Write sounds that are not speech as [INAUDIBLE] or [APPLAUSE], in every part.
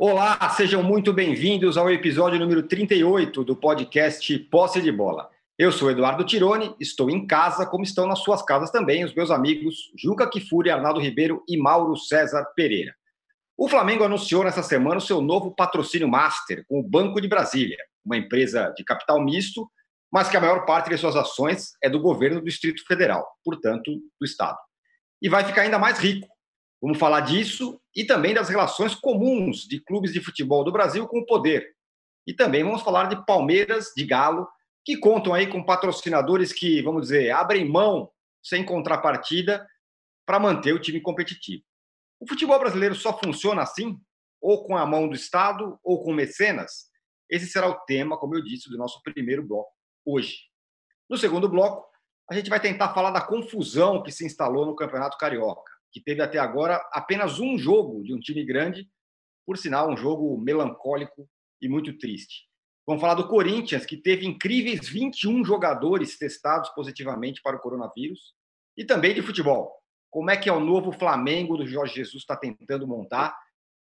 Olá, sejam muito bem-vindos ao episódio número 38 do podcast Posse de Bola. Eu sou Eduardo Tironi, estou em casa, como estão nas suas casas também os meus amigos Juca Kifuri, Arnaldo Ribeiro e Mauro César Pereira. O Flamengo anunciou nessa semana o seu novo patrocínio master com o Banco de Brasília, uma empresa de capital misto, mas que a maior parte de suas ações é do governo do Distrito Federal, portanto, do Estado. E vai ficar ainda mais rico, Vamos falar disso e também das relações comuns de clubes de futebol do Brasil com o poder. E também vamos falar de Palmeiras, de Galo, que contam aí com patrocinadores que, vamos dizer, abrem mão sem contrapartida para manter o time competitivo. O futebol brasileiro só funciona assim, ou com a mão do Estado, ou com mecenas? Esse será o tema, como eu disse, do nosso primeiro bloco hoje. No segundo bloco, a gente vai tentar falar da confusão que se instalou no Campeonato Carioca que teve até agora apenas um jogo de um time grande, por sinal, um jogo melancólico e muito triste. Vamos falar do Corinthians, que teve incríveis 21 jogadores testados positivamente para o coronavírus, e também de futebol. Como é que é o novo Flamengo do Jorge Jesus está tentando montar,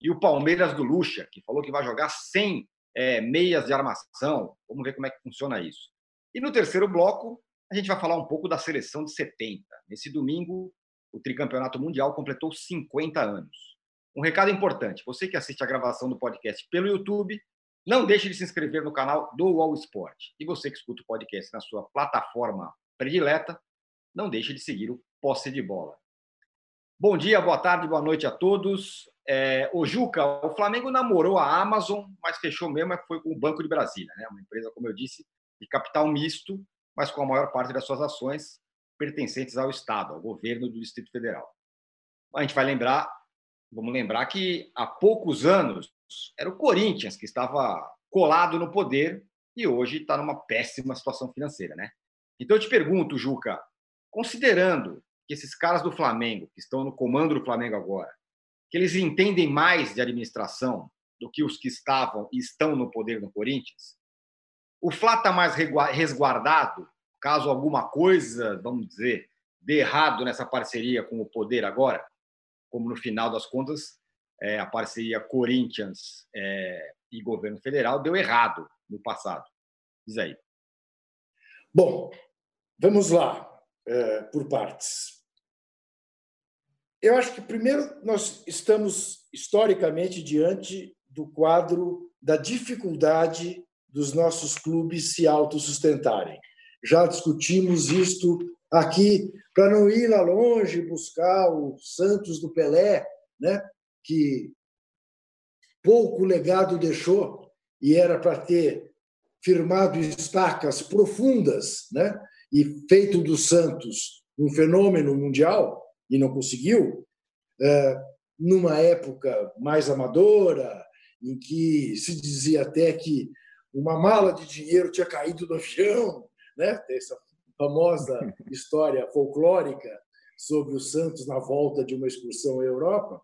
e o Palmeiras do Lucha, que falou que vai jogar sem é, meias de armação. Vamos ver como é que funciona isso. E no terceiro bloco, a gente vai falar um pouco da seleção de 70. Nesse domingo, o tricampeonato mundial completou 50 anos. Um recado importante: você que assiste a gravação do podcast pelo YouTube, não deixe de se inscrever no canal do Wall Sport. E você que escuta o podcast na sua plataforma predileta, não deixe de seguir o Posse de Bola. Bom dia, boa tarde, boa noite a todos. É, o Juca, o Flamengo namorou a Amazon, mas fechou mesmo é foi com o Banco de Brasília, né? uma empresa, como eu disse, de capital misto, mas com a maior parte das suas ações pertencentes ao Estado, ao governo do Distrito Federal. A gente vai lembrar, vamos lembrar que há poucos anos era o Corinthians que estava colado no poder e hoje está numa péssima situação financeira, né? Então eu te pergunto, Juca, considerando que esses caras do Flamengo, que estão no comando do Flamengo agora, que eles entendem mais de administração do que os que estavam e estão no poder no Corinthians, o Flá está mais resguardado caso alguma coisa, vamos dizer, dê errado nessa parceria com o poder agora, como no final das contas é, a parceria Corinthians é, e governo federal deu errado no passado. Diz aí. Bom, vamos lá, é, por partes. Eu acho que, primeiro, nós estamos historicamente diante do quadro da dificuldade dos nossos clubes se autossustentarem já discutimos isto aqui, para não ir lá longe buscar o Santos do Pelé, né? que pouco legado deixou e era para ter firmado estacas profundas né? e feito do Santos um fenômeno mundial, e não conseguiu, é, numa época mais amadora, em que se dizia até que uma mala de dinheiro tinha caído do avião, né? essa famosa história folclórica sobre o Santos na volta de uma excursão à Europa.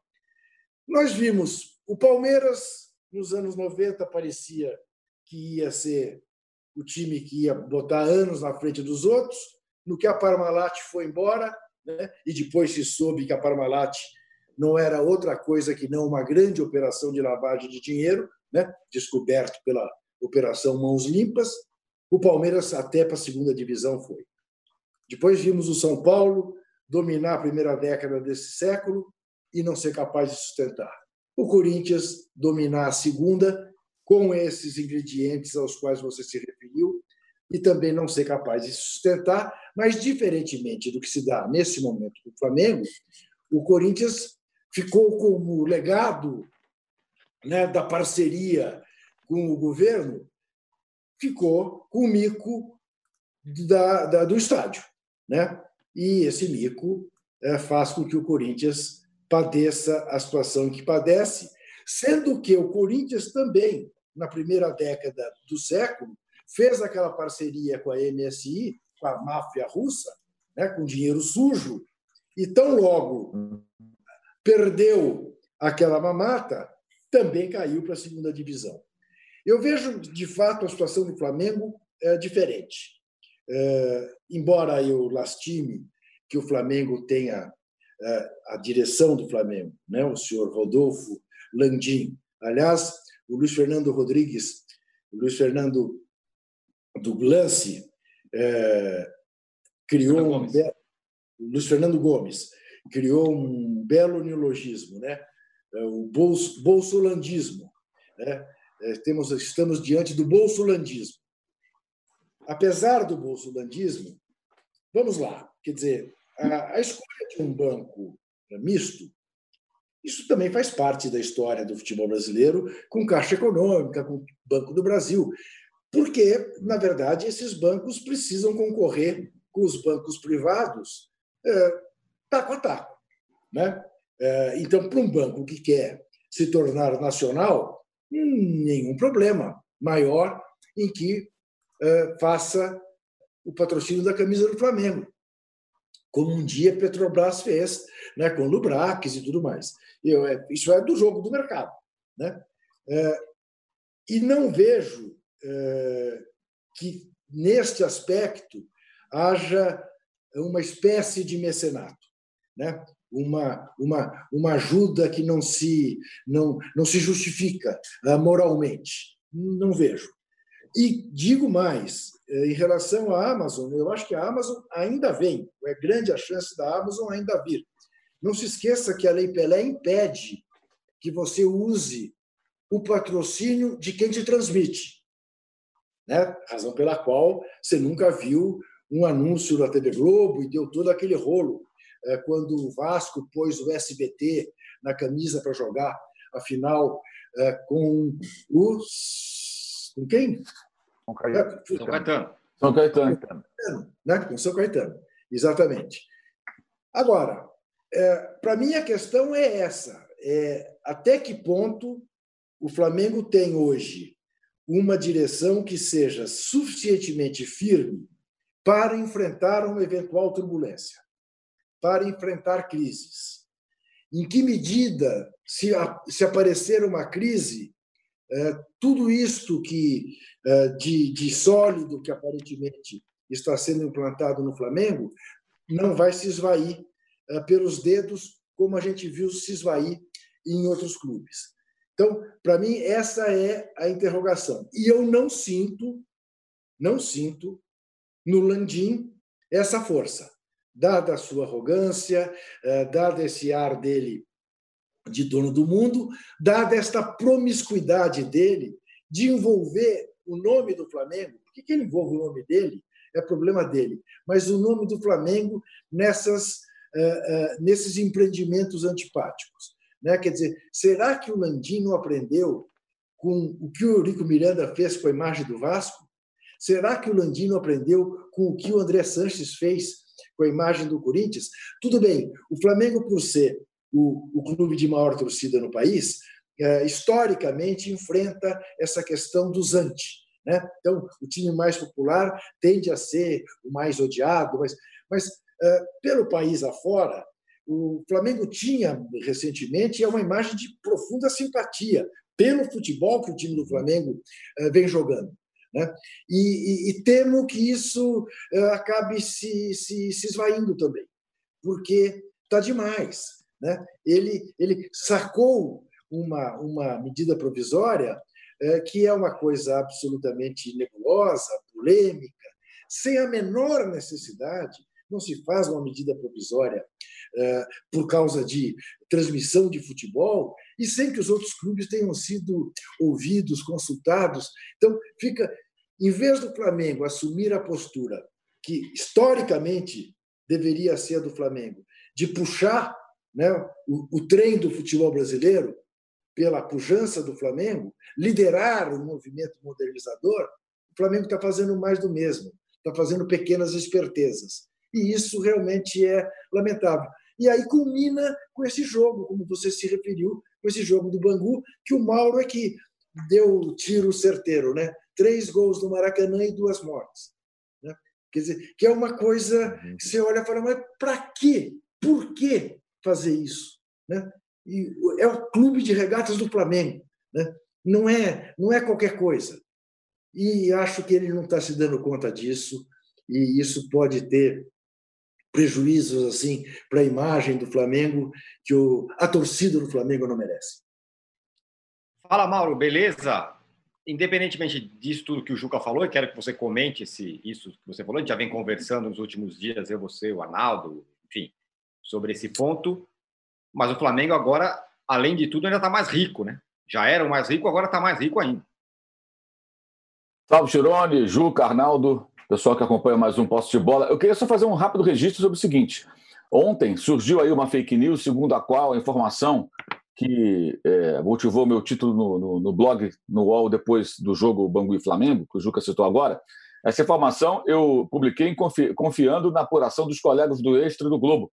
Nós vimos o Palmeiras, nos anos 90, parecia que ia ser o time que ia botar anos na frente dos outros, no que a Parmalat foi embora, né? e depois se soube que a Parmalat não era outra coisa que não uma grande operação de lavagem de dinheiro, né? descoberto pela Operação Mãos Limpas, o Palmeiras até para a segunda divisão foi. Depois vimos o São Paulo dominar a primeira década desse século e não ser capaz de sustentar. O Corinthians dominar a segunda com esses ingredientes aos quais você se referiu e também não ser capaz de sustentar, mas diferentemente do que se dá nesse momento do Flamengo, o Corinthians ficou como legado né, da parceria com o governo ficou com o mico da, da, do estádio. Né? E esse mico é, faz com que o Corinthians padeça a situação que padece, sendo que o Corinthians também, na primeira década do século, fez aquela parceria com a MSI, com a máfia russa, né, com dinheiro sujo, e tão logo perdeu aquela mamata, também caiu para a segunda divisão. Eu vejo, de fato, a situação do Flamengo é diferente. É, embora eu lastime que o Flamengo tenha é, a direção do Flamengo, né? o senhor Rodolfo Landim, Aliás, o Luiz Fernando Rodrigues, o Luiz Fernando do Glance, é, criou um belo, Luiz Fernando Gomes criou um belo neologismo, né? É, o bolsolandismo. Né? É, temos, estamos diante do bolsolandismo. Apesar do bolsolandismo, vamos lá, quer dizer, a, a escolha de um banco misto, isso também faz parte da história do futebol brasileiro, com Caixa Econômica, com Banco do Brasil, porque, na verdade, esses bancos precisam concorrer com os bancos privados é, taco a taco. Né? É, então, para um banco que quer se tornar nacional, nenhum problema maior em que faça o patrocínio da camisa do Flamengo, como um dia Petrobras fez, né, com Lubrax e tudo mais. Eu, é, isso é do jogo do mercado. Né? E não vejo que, neste aspecto, haja uma espécie de mecenato. Né? Uma, uma, uma ajuda que não se, não, não se justifica uh, moralmente. Não vejo. E digo mais, eh, em relação à Amazon, eu acho que a Amazon ainda vem, é grande a chance da Amazon ainda vir. Não se esqueça que a Lei Pelé impede que você use o patrocínio de quem te transmite. Né? Razão pela qual você nunca viu um anúncio da TV Globo e deu todo aquele rolo quando o Vasco pôs o SBT na camisa para jogar a final é, com os. Com quem? Com Caetano. São Caetano. São Caetano. Né? Com São Caetano, exatamente. Agora, é, para mim a questão é essa: é, até que ponto o Flamengo tem hoje uma direção que seja suficientemente firme para enfrentar uma eventual turbulência? Para enfrentar crises. Em que medida, se, se aparecer uma crise, é, tudo isto que é, de, de sólido que aparentemente está sendo implantado no Flamengo não vai se esvair é, pelos dedos, como a gente viu se esvair em outros clubes. Então, para mim, essa é a interrogação. E eu não sinto, não sinto no Landim essa força dada a sua arrogância, eh, dado esse ar dele de dono do mundo, dada esta promiscuidade dele de envolver o nome do Flamengo. Por que ele envolve o nome dele? É problema dele. Mas o nome do Flamengo nessas, eh, eh, nesses empreendimentos antipáticos. Né? Quer dizer, será que o Landim não aprendeu com o que o Eurico Miranda fez com a imagem do Vasco? Será que o Landim não aprendeu com o que o André Sanches fez com a imagem do Corinthians. Tudo bem, o Flamengo, por ser o, o clube de maior torcida no país, é, historicamente enfrenta essa questão dos anti. Né? Então, o time mais popular tende a ser o mais odiado, mas, mas é, pelo país afora, o Flamengo tinha recentemente uma imagem de profunda simpatia pelo futebol que o time do Flamengo é, vem jogando. Né? E, e, e, temo que isso uh, acabe se, se, se esvaindo também, porque está demais. Né? Ele, ele sacou uma, uma medida provisória uh, que é uma coisa absolutamente nebulosa, polêmica, sem a menor necessidade. Não se faz uma medida provisória uh, por causa de transmissão de futebol e sem que os outros clubes tenham sido ouvidos, consultados. Então, fica em vez do Flamengo assumir a postura que historicamente deveria ser do Flamengo, de puxar né, o, o trem do futebol brasileiro pela pujança do Flamengo, liderar o movimento modernizador, o Flamengo está fazendo mais do mesmo, está fazendo pequenas espertezas. E isso realmente é lamentável. E aí culmina com esse jogo, como você se referiu, com esse jogo do Bangu, que o Mauro é que deu o tiro certeiro, né? Três gols no Maracanã e duas mortes. Né? Quer dizer, que é uma coisa uhum. que você olha e fala, mas para quê? Por que fazer isso? Né? E é o clube de regatas do Flamengo. Né? Não, é, não é qualquer coisa. E acho que ele não está se dando conta disso, e isso pode ter prejuízos assim para a imagem do Flamengo que o, a torcida do Flamengo não merece. Fala, Mauro, beleza? Independentemente disso tudo que o Juca falou, eu quero que você comente esse, isso que você falou. A gente já vem conversando nos últimos dias, eu, você, o Arnaldo, enfim, sobre esse ponto. Mas o Flamengo agora, além de tudo, ainda está mais rico, né? Já era o mais rico, agora está mais rico ainda. Salve, Chirone, Juca, Arnaldo, pessoal que acompanha mais um Posto de Bola. Eu queria só fazer um rápido registro sobre o seguinte. Ontem surgiu aí uma fake news segundo a qual a informação que é, motivou meu título no, no, no, blog, no UOL, depois do jogo Bangu e Flamengo, que o Juca citou agora. Essa informação eu publiquei confi confiando na apuração dos colegas do Extra e do Globo,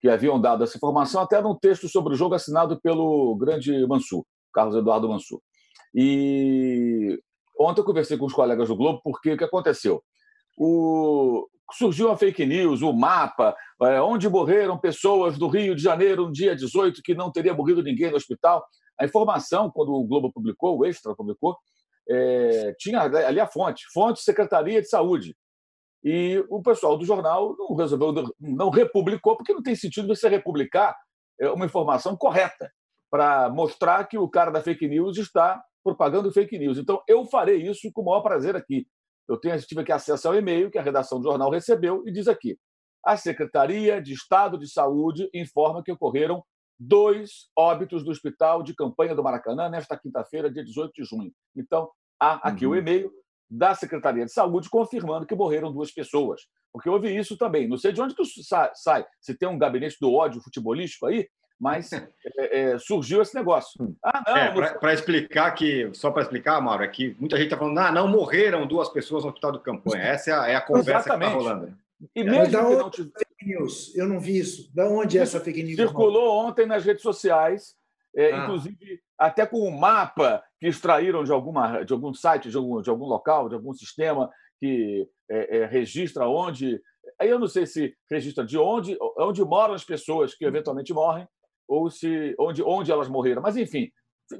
que haviam dado essa informação até num texto sobre o jogo assinado pelo grande Mansur, Carlos Eduardo Mansur. E ontem eu conversei com os colegas do Globo, porque o que aconteceu? O, surgiu a fake news, o mapa, é, onde morreram pessoas do Rio de Janeiro no dia 18 que não teria morrido ninguém no hospital. A informação, quando o Globo publicou, o Extra publicou, é, tinha ali a fonte, fonte Secretaria de Saúde. E o pessoal do jornal não resolveu, não republicou, porque não tem sentido você republicar é, uma informação correta para mostrar que o cara da fake news está propagando fake news. Então, eu farei isso com o maior prazer aqui. Eu tenho, tive aqui acesso ao e-mail que a redação do jornal recebeu e diz aqui: a Secretaria de Estado de Saúde informa que ocorreram dois óbitos do Hospital de Campanha do Maracanã nesta quinta-feira, dia 18 de junho. Então, há aqui uhum. o e-mail da Secretaria de Saúde confirmando que morreram duas pessoas. Porque houve isso também. Não sei de onde que sai. Se tem um gabinete do ódio futebolístico aí, mas é, é, surgiu esse negócio. Ah, não. É, para explicar que, só para explicar, Mauro, é que muita gente está falando, ah, não morreram duas pessoas no hospital de campanha. Essa é a, é a conversa Exatamente. que está rolando. E mesmo da que não tivesse... fake news? Eu não vi isso. Da onde é essa fake news? Circulou ontem nas redes sociais, é, ah. inclusive até com um mapa que extraíram de, alguma, de algum site, de algum, de algum local, de algum sistema que é, é, registra onde. Aí eu não sei se registra de onde, onde moram as pessoas que eventualmente morrem, ou se onde, onde elas morreram. Mas, enfim,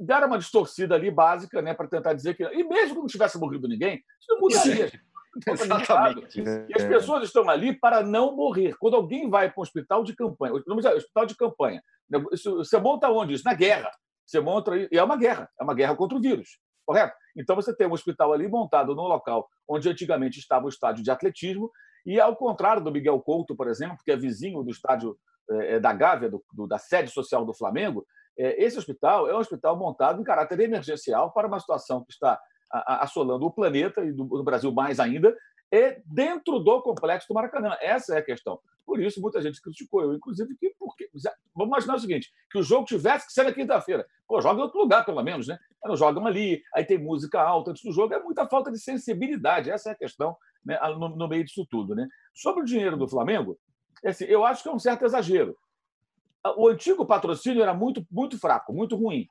deram uma distorcida ali básica né, para tentar dizer que. E mesmo que não tivesse morrido ninguém, isso não mudaria. [LAUGHS] Exatamente. E as pessoas estão ali para não morrer. Quando alguém vai para um hospital de campanha, hospital de campanha, né, você monta onde isso? Na guerra. Você monta e é uma guerra, é uma guerra contra o vírus, correto? Então você tem um hospital ali montado num local onde antigamente estava o estádio de atletismo e ao contrário do Miguel Couto, por exemplo, que é vizinho do estádio é, é, da Gávea, do, do, da sede social do Flamengo, é, esse hospital é um hospital montado em caráter emergencial para uma situação que está assolando o planeta e do, Brasil mais ainda, é dentro do complexo do Maracanã. Essa é a questão. Por isso, muita gente criticou. Eu, inclusive, que porque. Vamos imaginar o seguinte: que o jogo tivesse que ser na quinta-feira. Pô, joga em outro lugar, pelo menos, né? Não jogam ali, aí tem música alta antes do jogo. É muita falta de sensibilidade. Essa é a questão né, no, no meio disso tudo. Né? Sobre o dinheiro do Flamengo, é assim, eu acho que é um certo exagero. O antigo patrocínio era muito, muito fraco, muito ruim.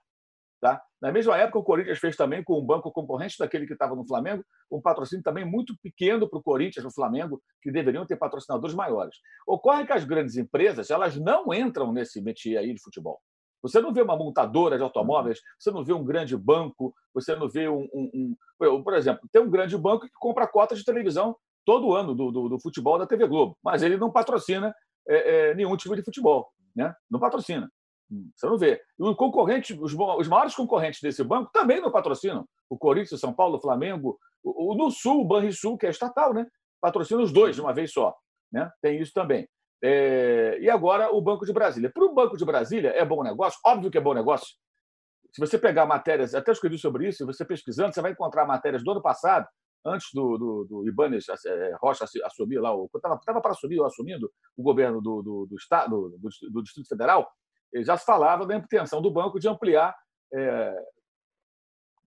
Tá? Na mesma época, o Corinthians fez também com um banco concorrente daquele que estava no Flamengo, um patrocínio também muito pequeno para o Corinthians no Flamengo, que deveriam ter patrocinadores maiores. Ocorre que as grandes empresas elas não entram nesse métier aí de futebol. Você não vê uma montadora de automóveis, você não vê um grande banco, você não vê um. um, um... Por exemplo, tem um grande banco que compra cotas de televisão todo ano do, do, do, futebol da TV Globo, mas ele não patrocina é, é, nenhum time de futebol, né? Não patrocina. Você não vê. E o concorrente, os, os maiores concorrentes desse banco também não patrocinam. O Corinthians, São Paulo, Flamengo, o, o no Sul, o Banrisul, que é estatal, né? Patrocina os dois de uma vez só, né? Tem isso também. É, e agora o Banco de Brasília. Para o Banco de Brasília é bom negócio? Óbvio que é bom negócio. Se você pegar matérias, até escrevi sobre isso, você pesquisando, você vai encontrar matérias do ano passado antes do, do, do Ibanez é, Rocha assumir lá, estava para assumir ou assumindo o governo do, do, do Estado, do, do, Distrito Federal, já se falava da intenção do banco de ampliar, é,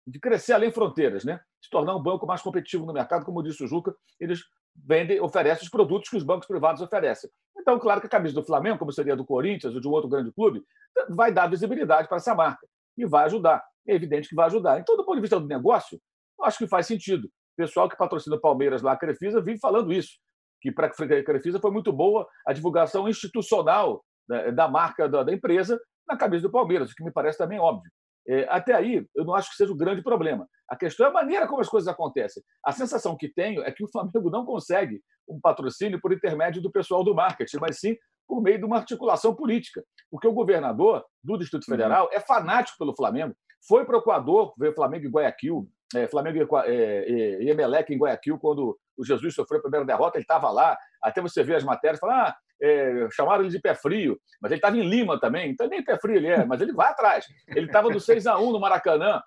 de crescer além fronteiras, né? se tornar um banco mais competitivo no mercado, como disse o Juca, eles vendem, oferecem os produtos que os bancos privados oferecem. Então, claro que a camisa do Flamengo, como seria do Corinthians ou de um outro grande clube, vai dar visibilidade para essa marca e vai ajudar. É evidente que vai ajudar. Então, do ponto de vista do negócio, acho que faz sentido pessoal que patrocina o Palmeiras lá, a Crefisa, vive falando isso, que para a Crefisa foi muito boa a divulgação institucional da, da marca da, da, empresa na cabeça do Palmeiras, o que me parece também óbvio. É, até aí, eu não acho que seja o grande problema. A questão é a maneira como as coisas acontecem. A sensação que tenho é que o Flamengo não consegue um patrocínio por intermédio do pessoal do marketing, mas sim por meio de uma articulação política. Porque o governador do Distrito uhum. Federal uhum. é fanático pelo Flamengo. foi para o Equador, veio Flamengo e Guayaquil, é, Flamengo e, é, e Emelec em Guayaquil, quando o Jesus sofreu a primeira derrota, ele estava lá. Até você vê as matérias, fala, ah, é, chamaram ele de pé frio, mas ele estava em Lima também, então nem pé frio ele é, mas ele vai atrás. Ele estava do 6 a 1 no Maracanã,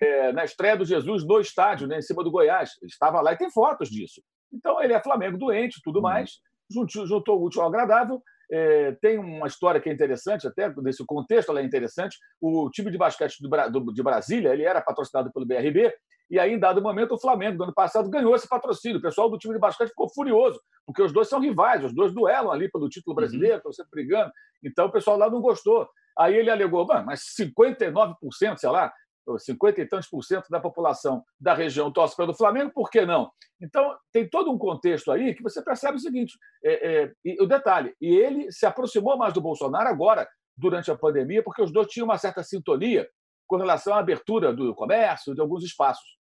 é, na estreia do Jesus no estádio, né, em cima do Goiás. Ele estava lá e tem fotos disso. Então ele é Flamengo doente, tudo uhum. mais, juntou, juntou o útil ao agradável. É, tem uma história que é interessante, até desse contexto ela é interessante. O time de basquete de Brasília ele era patrocinado pelo BRB e aí, em dado momento, o Flamengo, do ano passado, ganhou esse patrocínio. O pessoal do time de basquete ficou furioso, porque os dois são rivais, os dois duelam ali pelo título brasileiro, estão sempre brigando. Então, o pessoal lá não gostou. Aí ele alegou, mas 59%, sei lá, 50 e tantos por cento da população da região torce pelo Flamengo, por que não? Então, tem todo um contexto aí que você percebe o seguinte: é, é, o detalhe, e ele se aproximou mais do Bolsonaro agora, durante a pandemia, porque os dois tinham uma certa sintonia com relação à abertura do comércio, de alguns espaços.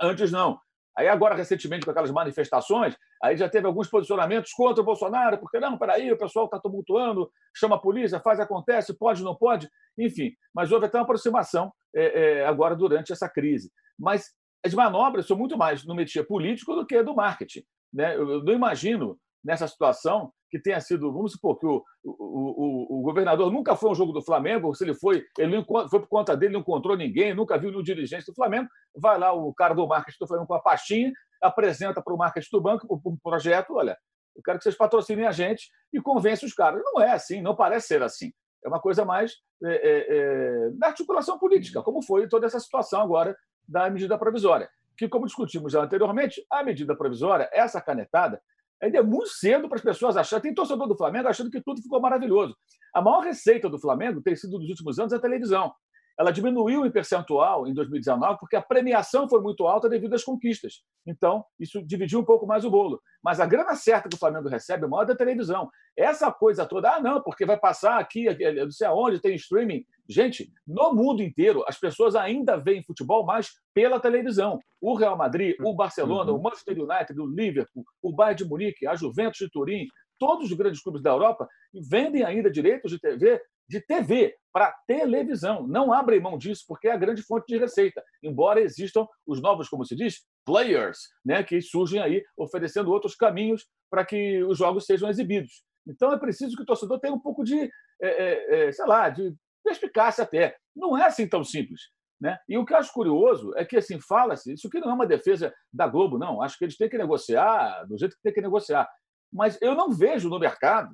Antes, não. Aí, agora, recentemente, com aquelas manifestações, aí já teve alguns posicionamentos contra o Bolsonaro, porque não, peraí, o pessoal está tumultuando, chama a polícia, faz, acontece, pode, não pode, enfim. Mas houve até uma aproximação é, é, agora durante essa crise. Mas as manobras são muito mais no métier político do que do marketing. Né? Eu não imagino nessa situação que tenha sido, vamos supor que o, o, o, o, governador nunca foi um jogo do Flamengo, se ele foi, ele foi por conta dele, não encontrou ninguém, nunca viu nenhum dirigente do Flamengo, vai lá o cara do marketing do Flamengo com a pastinha, apresenta para o marketing do banco um projeto, olha, eu quero que vocês patrocinem a gente e convence os caras. Não é assim, não parece ser assim. É uma coisa mais é, é, é, da articulação política, como foi toda essa situação agora da medida provisória. Que, como discutimos já anteriormente, a medida provisória, essa canetada, Ainda é muito cedo para as pessoas acharem. Tem torcedor do Flamengo achando que tudo ficou maravilhoso. A maior receita do Flamengo tem sido, nos últimos anos, a televisão. Ela diminuiu em percentual em 2019 porque a premiação foi muito alta devido às conquistas. Então, isso dividiu um pouco mais o bolo. Mas a grana certa que o Flamengo recebe é maior da televisão. Essa coisa toda, ah, não, porque vai passar aqui, eu não sei aonde, tem streaming. Gente, no mundo inteiro, as pessoas ainda veem futebol mais pela televisão. O Real Madrid, o Barcelona, uhum. o Manchester United, o Liverpool, o Bayern de Munique, a Juventus de Turim, todos os grandes clubes da Europa vendem ainda direitos de TV de TV para televisão. Não abrem mão disso, porque é a grande fonte de receita, embora existam os novos, como se diz, players, né, que surgem aí oferecendo outros caminhos para que os jogos sejam exibidos. Então é preciso que o torcedor tenha um pouco de, é, é, é sei lá, de perspicácia até. Não é assim tão simples. Né? E o que eu acho curioso é que assim fala-se, isso aqui não é uma defesa da Globo, não. Acho que eles têm que negociar do jeito que tem que negociar. Mas eu não vejo no mercado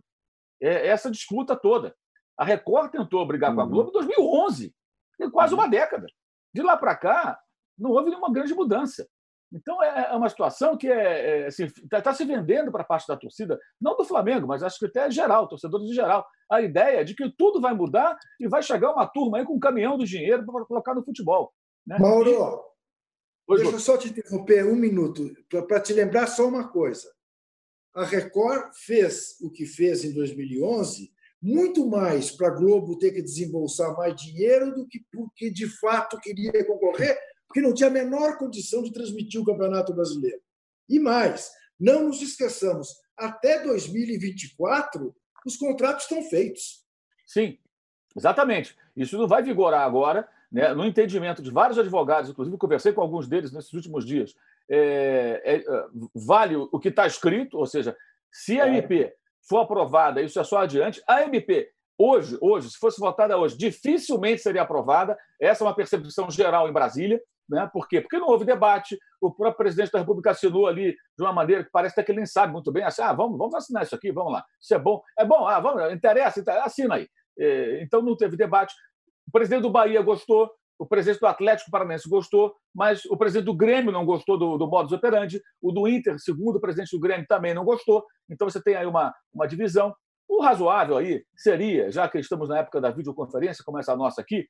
é, essa disputa toda. A Record tentou brigar com a Globo em 2011, tem quase uma década. De lá para cá, não houve nenhuma grande mudança. Então, é, é uma situação que está é, é, assim, tá, se vendendo para parte da torcida, não do Flamengo, mas acho que até geral, torcedores em geral, a ideia de que tudo vai mudar e vai chegar uma turma aí com um caminhão do dinheiro para colocar no futebol. Né? Mauro, e... deixa eu só te interromper um minuto, para te lembrar só uma coisa. A Record fez o que fez em 2011 muito mais para a Globo ter que desembolsar mais dinheiro do que porque de fato queria concorrer, porque não tinha a menor condição de transmitir o Campeonato Brasileiro. E mais, não nos esqueçamos, até 2024 os contratos estão feitos. Sim, exatamente. Isso não vai vigorar agora, né? no entendimento de vários advogados, inclusive conversei com alguns deles nesses últimos dias. É, é, vale o que está escrito, ou seja, se a MP for aprovada, isso é só adiante. A MP, hoje, hoje, se fosse votada hoje, dificilmente seria aprovada. Essa é uma percepção geral em Brasília. Né? Por quê? Porque não houve debate. O próprio presidente da República assinou ali de uma maneira que parece até que ele nem sabe muito bem. Assim, ah, vamos, vamos assinar isso aqui, vamos lá. Isso é bom. É bom, ah, vamos, interessa, interessa assina aí. É, então não teve debate. O presidente do Bahia gostou, o presidente do Atlético Paranaense gostou, mas o presidente do Grêmio não gostou do, do modus operandi, o do Inter, segundo o presidente do Grêmio, também não gostou. Então você tem aí uma, uma divisão. O razoável aí seria, já que estamos na época da videoconferência, como essa nossa aqui,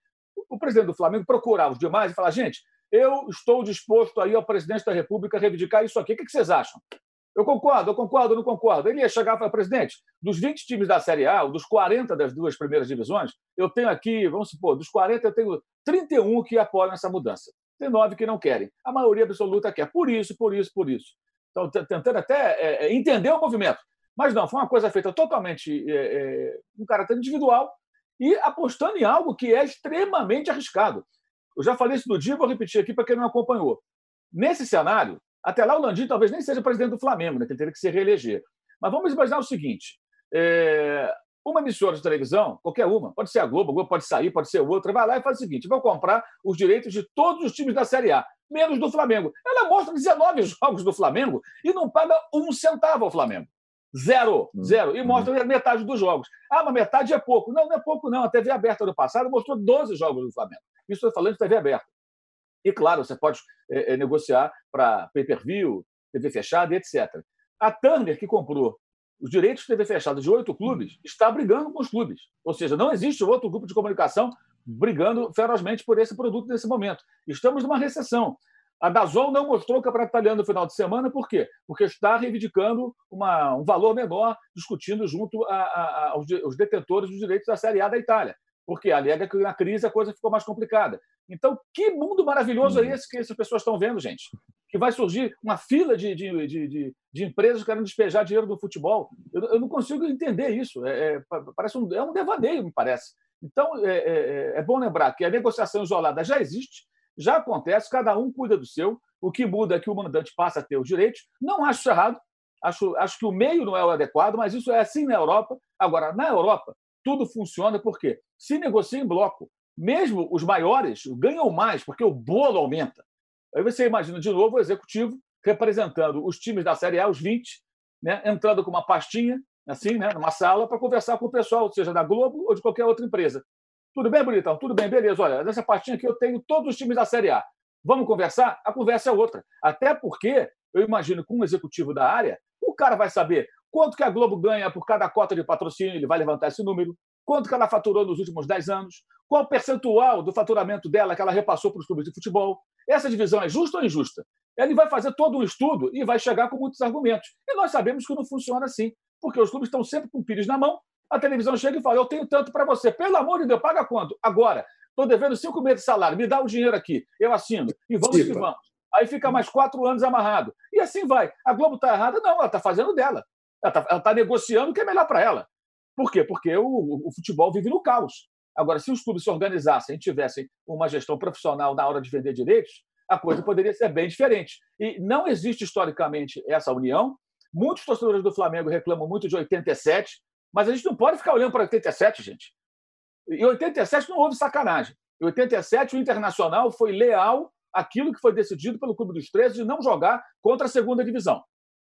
o presidente do Flamengo procurar os demais e falar: gente, eu estou disposto aí ao presidente da República reivindicar isso aqui. O que vocês acham? Eu concordo, eu concordo, eu não concordo. Ele ia chegar e falar, presidente, dos 20 times da Série A, dos 40 das duas primeiras divisões, eu tenho aqui, vamos supor, dos 40 eu tenho 31 que apoiam essa mudança. Tem nove que não querem. A maioria absoluta quer. Por isso, por isso, por isso. Então, tentando até é, é, entender o movimento. Mas não, foi uma coisa feita totalmente é, é, um caráter individual e apostando em algo que é extremamente arriscado. Eu já falei isso no dia, vou repetir aqui para quem não acompanhou. Nesse cenário, até lá o Landim talvez nem seja presidente do Flamengo, né, que ele teria que se reeleger. Mas vamos imaginar o seguinte: é, uma emissora de televisão, qualquer uma, pode ser a Globo, a Globo pode sair, pode ser outra, vai lá e faz o seguinte: vou comprar os direitos de todos os times da Série A, menos do Flamengo. Ela mostra 19 [LAUGHS] jogos do Flamengo e não paga um centavo ao Flamengo. Zero, hum. zero. E mostra uhum. metade dos jogos. Ah, mas metade é pouco. Não, não é pouco, não. A TV aberta do passado mostrou 12 jogos do Flamengo. Isso estou falando de TV aberta. E, claro, você pode é, é, negociar para pay-per-view, TV fechada, etc. A Turner, que comprou os direitos de TV fechada de oito clubes, está brigando com os clubes. Ou seja, não existe outro grupo de comunicação brigando ferozmente por esse produto nesse momento. Estamos numa recessão. A Dazon não mostrou o campeonato italiano no final de semana, por quê? Porque está reivindicando uma, um valor menor, discutindo junto a, a, aos, aos detentores dos direitos da Série A da Itália porque alega que na crise a coisa ficou mais complicada. Então, que mundo maravilhoso é uhum. esse que essas pessoas estão vendo, gente? Que vai surgir uma fila de, de, de, de empresas querendo despejar dinheiro do futebol. Eu, eu não consigo entender isso. É, é, parece um, é um devaneio, me parece. Então, é, é, é, bom lembrar que a negociação isolada já existe, já acontece, cada um cuida do seu. O que muda é que o mandante passa a ter os direitos. Não acho isso errado. Acho, acho que o meio não é o adequado, mas isso é assim na Europa. Agora, na Europa, tudo funciona porque se negocia em bloco. Mesmo os maiores ganham mais, porque o bolo aumenta. Aí você imagina de novo o executivo representando os times da Série A, os 20, né, entrando com uma pastinha, assim, né, numa sala, para conversar com o pessoal, seja da Globo ou de qualquer outra empresa. Tudo bem, bonitão? Tudo bem, beleza. Olha, nessa pastinha aqui eu tenho todos os times da Série A. Vamos conversar? A conversa é outra. Até porque eu imagino que um executivo da área, o cara vai saber Quanto que a Globo ganha por cada cota de patrocínio? Ele vai levantar esse número. Quanto que ela faturou nos últimos 10 anos? Qual o percentual do faturamento dela que ela repassou para os clubes de futebol? Essa divisão é justa ou injusta? Ele vai fazer todo um estudo e vai chegar com muitos argumentos. E nós sabemos que não funciona assim, porque os clubes estão sempre com pires na mão. A televisão chega e fala: Eu tenho tanto para você. Pelo amor de Deus, paga quanto? Agora. Estou devendo cinco meses de salário, me dá o dinheiro aqui, eu assino. E vamos que vamos. Aí fica mais quatro anos amarrado. E assim vai. A Globo está errada? Não, ela está fazendo dela. Ela está tá negociando o que é melhor para ela. Por quê? Porque o, o, futebol vive no caos. Agora, se os clubes se organizassem e tivessem uma gestão profissional na hora de vender direitos, a coisa poderia ser bem diferente. E não existe historicamente essa união. Muitos torcedores do Flamengo reclamam muito de 87, mas a gente não pode ficar olhando para 87, gente. Em 87 não houve sacanagem. Em 87, o Internacional foi leal àquilo que foi decidido pelo Clube dos 13 de não jogar contra a segunda divisão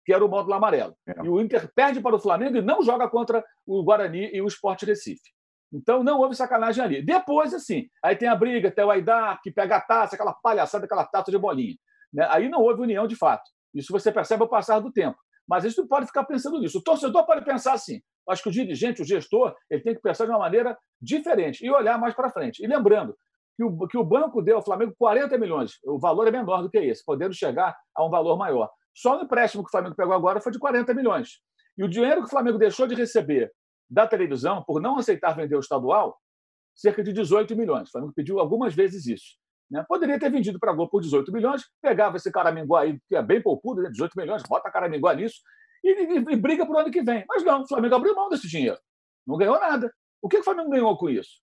que era o módulo amarelo. É. E o Inter perde para o Flamengo e não joga contra o Guarani e o Sport Recife. Então não houve sacanagem ali. Depois, assim, aí tem a briga, tem o Aidar, que pega a taça, aquela palhaçada, aquela taça de bolinha. Né? Aí não houve união de fato. Isso você percebe ao passar do tempo. Mas a gente não pode ficar pensando nisso. O torcedor pode pensar assim. Acho que o dirigente, o gestor, ele tem que pensar de uma maneira diferente e olhar mais para frente. E lembrando que o, que o banco deu ao Flamengo 40 milhões. O valor é menor do que esse, podendo chegar a um valor maior. Só o empréstimo que o Flamengo pegou agora foi de 40 milhões. E o dinheiro que o Flamengo deixou de receber da televisão, por não aceitar vender o estadual, cerca de 18 milhões. O Flamengo pediu algumas vezes isso. Né? Poderia ter vendido para a Globo por 18 milhões, pegava esse caraminguá aí, que é bem poupudo, né? 18 milhões, bota caraminguá nisso, e, e, e briga para o ano que vem. Mas não, o Flamengo abriu mão desse dinheiro. Não ganhou nada. O que o Flamengo ganhou com isso?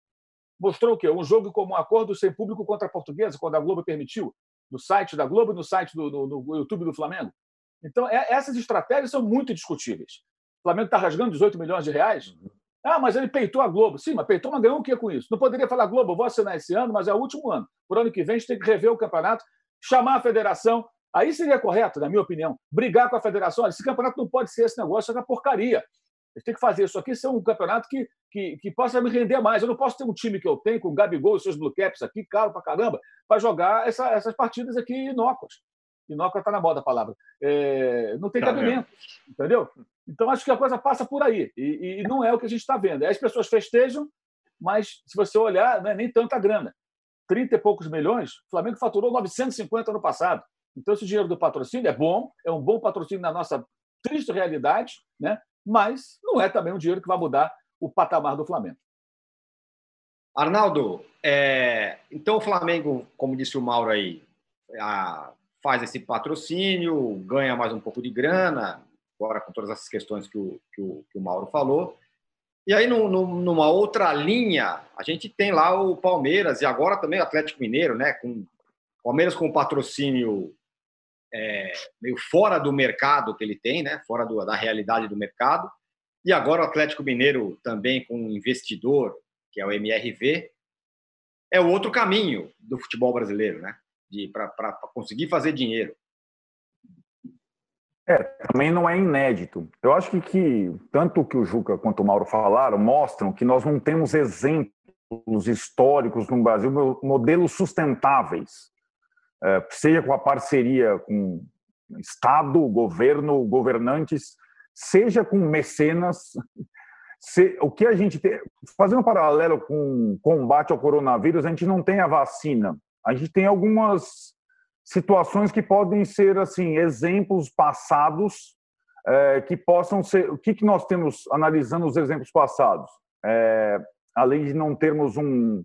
Mostrou o quê? Um jogo como um acordo sem público contra a portuguesa, quando a Globo permitiu, no site da Globo e no site do no, no YouTube do Flamengo. Então, é, essas estratégias são muito discutíveis. O Flamengo está rasgando 18 milhões de reais. Uhum. Ah, mas ele peitou a Globo. Sim, mas peitou, mas ganhou o que com isso? Não poderia falar, Globo, eu vou assinar esse ano, mas é o último ano. Por ano que vem, a gente tem que rever o campeonato, chamar a federação. Aí seria correto, na minha opinião, brigar com a federação. Olha, esse campeonato não pode ser esse negócio, é uma porcaria. A gente tem que fazer isso aqui ser um campeonato que, que, que possa me render mais. Eu não posso ter um time que eu tenho com o Gabigol e seus Blue Caps aqui, caro pra caramba, para jogar essa, essas partidas aqui inócuas inócua está na moda a palavra, é, não tem tá cabimento, entendeu? Então, acho que a coisa passa por aí. E, e não é o que a gente está vendo. As pessoas festejam, mas se você olhar, não é nem tanta grana. 30 e poucos milhões, o Flamengo faturou 950 no passado. Então, esse dinheiro do patrocínio é bom, é um bom patrocínio na nossa triste realidade, né? mas não é também um dinheiro que vai mudar o patamar do Flamengo. Arnaldo, é... então o Flamengo, como disse o Mauro aí, a faz esse patrocínio, ganha mais um pouco de grana, agora com todas essas questões que o, que o, que o Mauro falou. E aí, no, no, numa outra linha, a gente tem lá o Palmeiras e agora também o Atlético Mineiro, né? Com Palmeiras com patrocínio é, meio fora do mercado que ele tem, né? Fora do, da realidade do mercado. E agora o Atlético Mineiro também com um investidor, que é o MRV, é o outro caminho do futebol brasileiro, né? Para conseguir fazer dinheiro. É, também não é inédito. Eu acho que, que tanto que o Juca quanto o Mauro falaram mostram que nós não temos exemplos históricos no Brasil, modelos sustentáveis, é, seja com a parceria com Estado, governo, governantes, seja com mecenas. Se, o que a gente tem, fazendo um paralelo com o combate ao coronavírus, a gente não tem a vacina, a gente tem algumas situações que podem ser assim exemplos passados é, que possam ser o que, que nós temos analisando os exemplos passados? É, além de não termos um,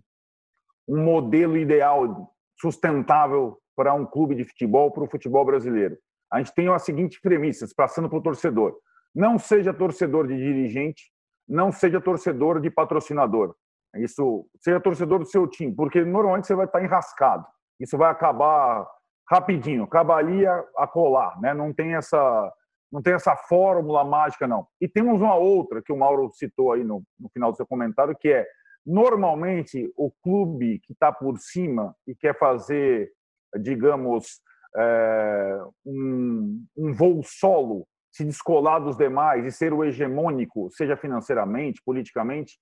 um modelo ideal sustentável para um clube de futebol para o futebol brasileiro. A gente tem as seguintes premissas passando para o torcedor. Não seja torcedor de dirigente não seja torcedor de patrocinador isso seja torcedor do seu time porque normalmente você vai estar enrascado isso vai acabar rapidinho, cabalia a colar, né? Não tem essa não tem essa fórmula mágica não. E temos uma outra que o Mauro citou aí no, no final do seu comentário, que é normalmente o clube que está por cima e quer fazer, digamos, é, um, um voo solo, se descolar dos demais e ser o hegemônico, seja financeiramente, politicamente,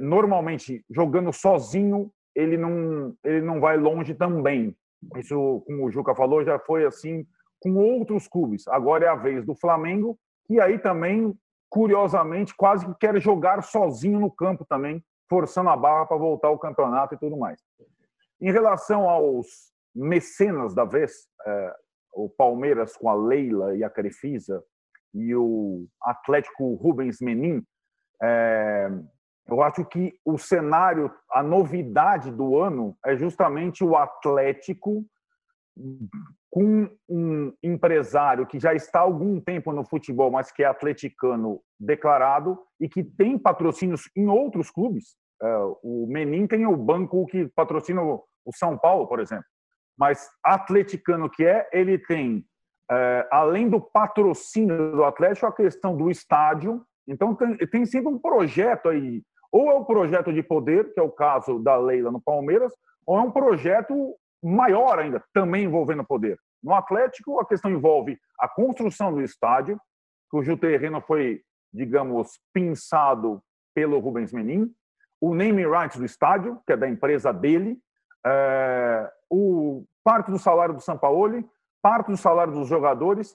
normalmente jogando sozinho ele não ele não vai longe também. Isso, como o Juca falou, já foi assim com outros clubes. Agora é a vez do Flamengo, que aí também, curiosamente, quase que quer jogar sozinho no campo também, forçando a barra para voltar ao campeonato e tudo mais. Em relação aos mecenas da vez, é, o Palmeiras com a Leila e a Crefisa e o Atlético Rubens Menin, é, eu acho que o cenário, a novidade do ano é justamente o Atlético com um empresário que já está há algum tempo no futebol, mas que é atleticano declarado e que tem patrocínios em outros clubes. É, o Menin tem o banco que patrocina o São Paulo, por exemplo. Mas atleticano que é, ele tem, é, além do patrocínio do Atlético, a questão do estádio. Então, tem, tem sido um projeto aí ou é um projeto de poder, que é o caso da Leila no Palmeiras, ou é um projeto maior ainda, também envolvendo poder. No Atlético, a questão envolve a construção do estádio, cujo terreno foi, digamos, pinçado pelo Rubens Menin, o name rights do estádio, que é da empresa dele, é, o parte do salário do Sampaoli, parte do salário dos jogadores,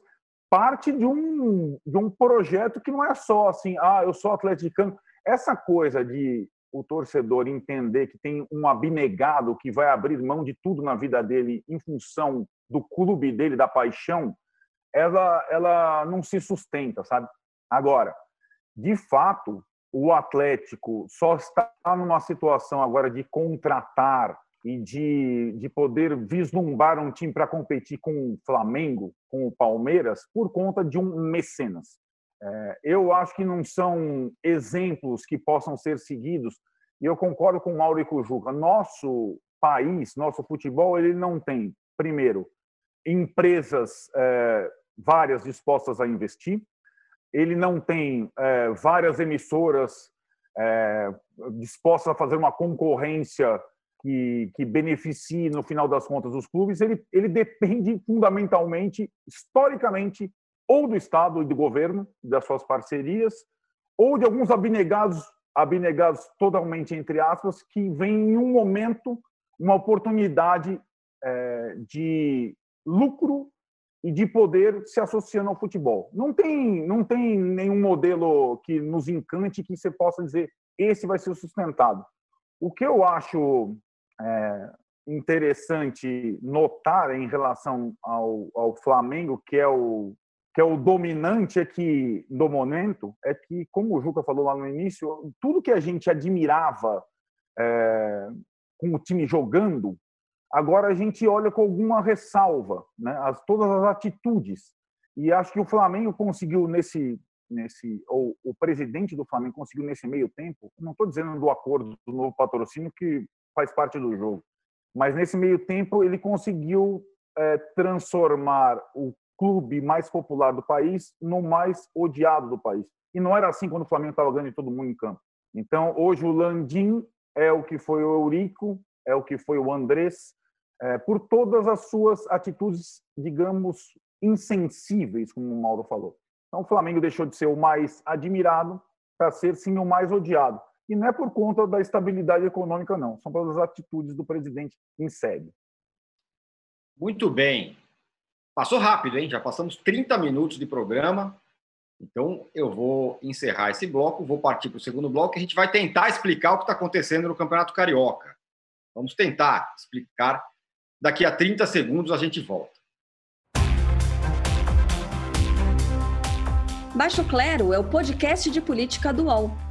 parte de um, de um projeto que não é só assim, ah, eu sou atleticano. Essa coisa de o torcedor entender que tem um abnegado que vai abrir mão de tudo na vida dele em função do clube dele, da paixão, ela, ela não se sustenta, sabe? Agora, de fato, o Atlético só está numa situação agora de contratar e de, de poder vislumbrar um time para competir com o Flamengo, com o Palmeiras, por conta de um mecenas. É, eu acho que não são exemplos que possam ser seguidos, e eu concordo com o Mauro e com Juca. Nosso país, nosso futebol, ele não tem, primeiro, empresas é, várias dispostas a investir, ele não tem é, várias emissoras é, dispostas a fazer uma concorrência que, que beneficie, no final das contas, os clubes, ele, ele depende fundamentalmente, historicamente, ou do Estado e do governo, das suas parcerias, ou de alguns abnegados, abnegados totalmente entre aspas, que vem em um momento, uma oportunidade é, de lucro e de poder se associando ao futebol. Não tem, não tem nenhum modelo que nos encante que você possa dizer esse vai ser sustentado. O que eu acho é, interessante notar em relação ao, ao Flamengo, que é o que é o dominante aqui do momento, é que, como o Juca falou lá no início, tudo que a gente admirava é, com o time jogando, agora a gente olha com alguma ressalva, né? As, todas as atitudes. E acho que o Flamengo conseguiu, nesse, nesse ou o presidente do Flamengo conseguiu nesse meio tempo, não estou dizendo do acordo do novo patrocínio que faz parte do jogo, mas nesse meio tempo ele conseguiu é, transformar o clube mais popular do país no mais odiado do país. E não era assim quando o Flamengo estava ganhando de todo mundo em campo. Então, hoje o Landim é o que foi o Eurico, é o que foi o Andrés, é, por todas as suas atitudes, digamos, insensíveis, como o Mauro falou. Então, o Flamengo deixou de ser o mais admirado para ser, sim, o mais odiado. E não é por conta da estabilidade econômica, não. São pelas atitudes do presidente em sede. Muito bem. Passou rápido, hein? Já passamos 30 minutos de programa. Então, eu vou encerrar esse bloco, vou partir para o segundo bloco, e a gente vai tentar explicar o que está acontecendo no Campeonato Carioca. Vamos tentar explicar. Daqui a 30 segundos a gente volta. Baixo Clero é o podcast de política do UOL.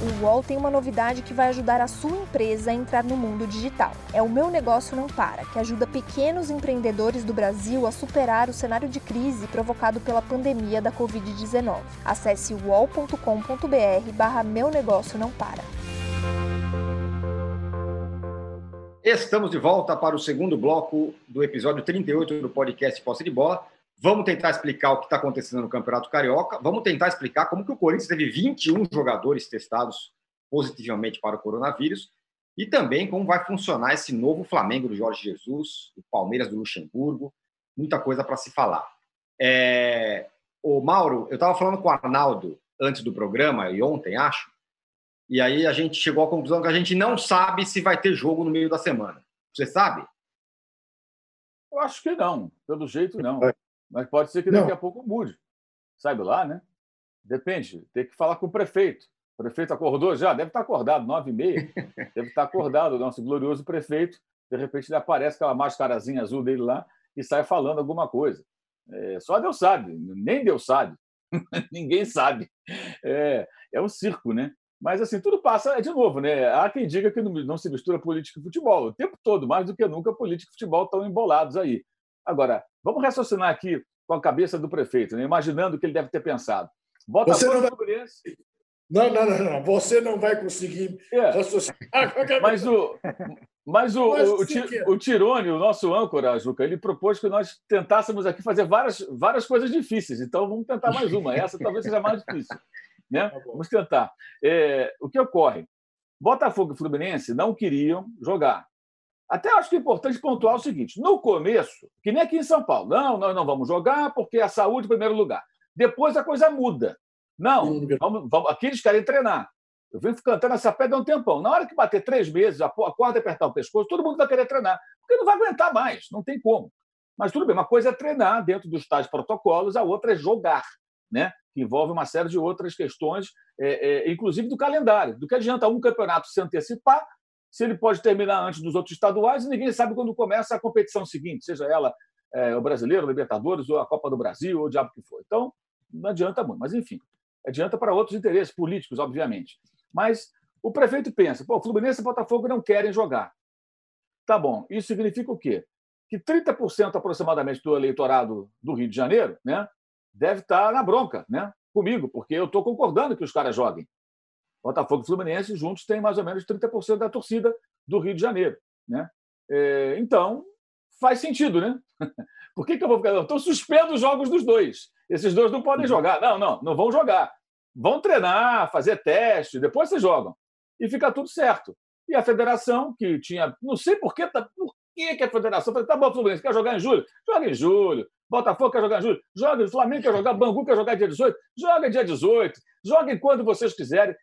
O UOL tem uma novidade que vai ajudar a sua empresa a entrar no mundo digital. É o Meu Negócio Não Para, que ajuda pequenos empreendedores do Brasil a superar o cenário de crise provocado pela pandemia da Covid-19. Acesse uol.com.br barra Meu Negócio Não Para. Estamos de volta para o segundo bloco do episódio 38 do podcast Posse de Bola. Vamos tentar explicar o que está acontecendo no Campeonato Carioca. Vamos tentar explicar como que o Corinthians teve 21 jogadores testados positivamente para o coronavírus e também como vai funcionar esse novo Flamengo do Jorge Jesus, o Palmeiras do Luxemburgo, muita coisa para se falar. É... O Mauro, eu estava falando com o Arnaldo antes do programa, e ontem, acho, e aí a gente chegou à conclusão que a gente não sabe se vai ter jogo no meio da semana. Você sabe? Eu acho que não, pelo jeito não. Mas pode ser que daqui não. a pouco mude. Sabe lá, né? Depende. Tem que falar com o prefeito. O prefeito acordou já? Deve estar acordado, nove e meia. [LAUGHS] Deve estar acordado o nosso glorioso prefeito. De repente ele aparece aquela mascarazinha azul dele lá e sai falando alguma coisa. É, só Deus sabe, nem Deus sabe. [LAUGHS] Ninguém sabe. É, é um circo, né? Mas assim, tudo passa, é de novo, né? Há quem diga que não, se mistura política e futebol. O tempo todo, mais do que nunca, política e futebol estão embolados aí. Agora, vamos raciocinar aqui com a cabeça do prefeito, né? imaginando o que ele deve ter pensado. Bota Você não, vai... não, não, não, não, Você não vai conseguir é. raciocinar com a cabeça. Mas o, mas o, mas o, o, o Tirone, o nosso âncora, Juca, ele propôs que nós tentássemos aqui fazer várias, várias coisas difíceis. Então, vamos tentar mais uma. Essa talvez seja mais difícil. [LAUGHS] Né? Tá vamos tentar. É, o que ocorre? Botafogo e Fluminense não queriam jogar. Até acho que é importante pontuar o seguinte: no começo, que nem aqui em São Paulo, não, nós não vamos jogar porque a saúde em primeiro lugar. Depois a coisa muda. Não, vamos, vamos, aqui eles querem treinar. Eu venho cantando essa pedra há um tempão. Na hora que bater três meses, a corda apertar o pescoço, todo mundo vai querer treinar, porque não vai aguentar mais, não tem como. Mas tudo bem, uma coisa é treinar dentro dos tais protocolos, a outra é jogar, né? que envolve uma série de outras questões, é, é, inclusive do calendário. Do que adianta um campeonato se antecipar se ele pode terminar antes dos outros estaduais e ninguém sabe quando começa a competição seguinte, seja ela é, o Brasileiro, o Libertadores, ou a Copa do Brasil, ou o diabo que for. Então, não adianta muito. Mas, enfim, adianta para outros interesses políticos, obviamente. Mas o prefeito pensa, pô, Fluminense e Botafogo não querem jogar. Tá bom, isso significa o quê? Que 30% aproximadamente do eleitorado do Rio de Janeiro né, deve estar na bronca né, comigo, porque eu estou concordando que os caras joguem. Botafogo e Fluminense juntos têm mais ou menos 30% da torcida do Rio de Janeiro. Né? É, então, faz sentido, né? [LAUGHS] Por que, que eu vou ficar? Estou suspendo os jogos dos dois. Esses dois não podem uhum. jogar. Não, não, não vão jogar. Vão treinar, fazer teste, depois vocês jogam. E fica tudo certo. E a federação, que tinha. Não sei por que, tá, por que, que a federação tá bom, Fluminense, quer jogar em julho? Joga em julho. Botafogo quer jogar em julho? Joga. Flamengo quer jogar. Bangu quer jogar dia 18? Joga dia 18. Joguem quando vocês quiserem.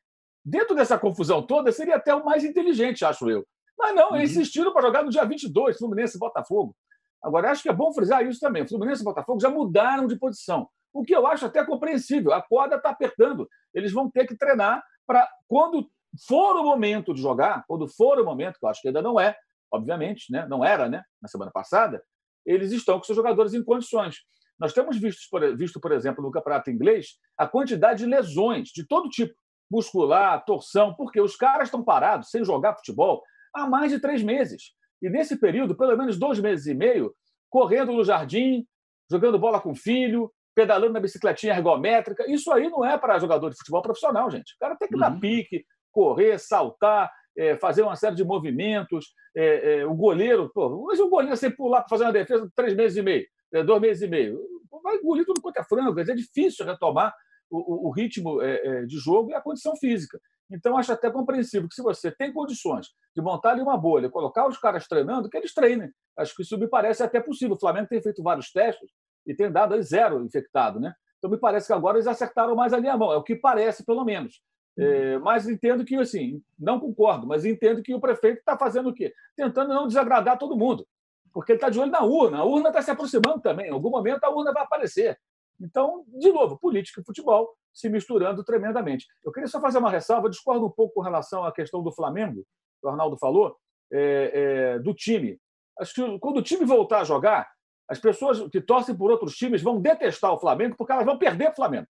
Dentro dessa confusão toda, seria até o mais inteligente, acho eu. Mas não, eles uhum. insistiram para jogar no dia 22, Fluminense e Botafogo. Agora, acho que é bom frisar isso também. Fluminense e Botafogo já mudaram de posição, o que eu acho até compreensível. A corda está apertando. Eles vão ter que treinar para, quando for o momento de jogar, quando for o momento, que eu acho que ainda não é, obviamente, né? não era né? na semana passada, eles estão com seus jogadores em condições. Nós temos visto, visto, por exemplo, no campeonato inglês, a quantidade de lesões de todo tipo, muscular, torção, porque os caras estão parados, sem jogar futebol, há mais de três meses. E nesse período, pelo menos dois meses e meio, correndo no jardim, jogando bola com o filho, pedalando na bicicletinha ergométrica. Isso aí não é para jogador de futebol profissional, gente. O cara tem que uhum. dar pique, correr, saltar, é, fazer uma série de movimentos. É, é, o goleiro, pô, mas o goleiro sem pular para fazer uma defesa três meses e meio, é, dois meses e meio, vai engolir tudo quanto é frango. É difícil retomar o, o ritmo é, é, de jogo e a condição física. Então, acho até compreensível que, se você tem condições de montar ali uma bolha, colocar os caras treinando, que eles treinem. Acho que isso me parece até possível. O Flamengo tem feito vários testes e tem dado aí zero infectado. Né? Então, me parece que agora eles acertaram mais ali a mão. É o que parece, pelo menos. É, mas entendo que, assim, não concordo, mas entendo que o prefeito está fazendo o quê? Tentando não desagradar todo mundo. Porque ele está de olho na urna. A urna está se aproximando também. Em algum momento a urna vai aparecer. Então, de novo, política e futebol se misturando tremendamente. Eu queria só fazer uma ressalva, discordo um pouco com relação à questão do Flamengo, que o Arnaldo falou, é, é, do time. Acho que quando o time voltar a jogar, as pessoas que torcem por outros times vão detestar o Flamengo porque elas vão perder para o Flamengo.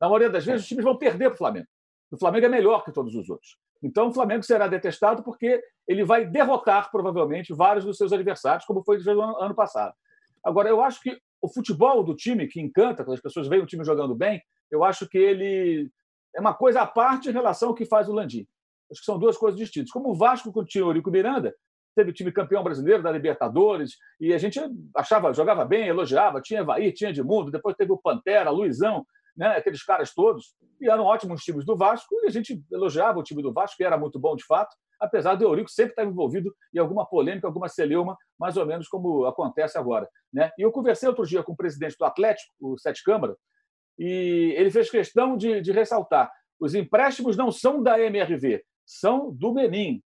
Na maioria das vezes, os times vão perder para o Flamengo. O Flamengo é melhor que todos os outros. Então, o Flamengo será detestado porque ele vai derrotar, provavelmente, vários dos seus adversários, como foi no ano passado. Agora, eu acho que o futebol do time, que encanta, quando as pessoas veem o time jogando bem, eu acho que ele é uma coisa à parte em relação ao que faz o Landim. Acho que são duas coisas distintas. Como o Vasco com o Eurico Miranda, teve o time campeão brasileiro da Libertadores, e a gente achava, jogava bem, elogiava, tinha Evair, tinha Edmundo, depois teve o Pantera, Luizão, né, aqueles caras todos, e eram ótimos times do Vasco, e a gente elogiava o time do Vasco, que era muito bom de fato, apesar do Eurico sempre estar envolvido em alguma polêmica, alguma celeuma, mais ou menos como acontece agora. Né? E eu conversei outro dia com o presidente do Atlético, o Sete Câmara, e ele fez questão de, de ressaltar: os empréstimos não são da MRV, são do Menin,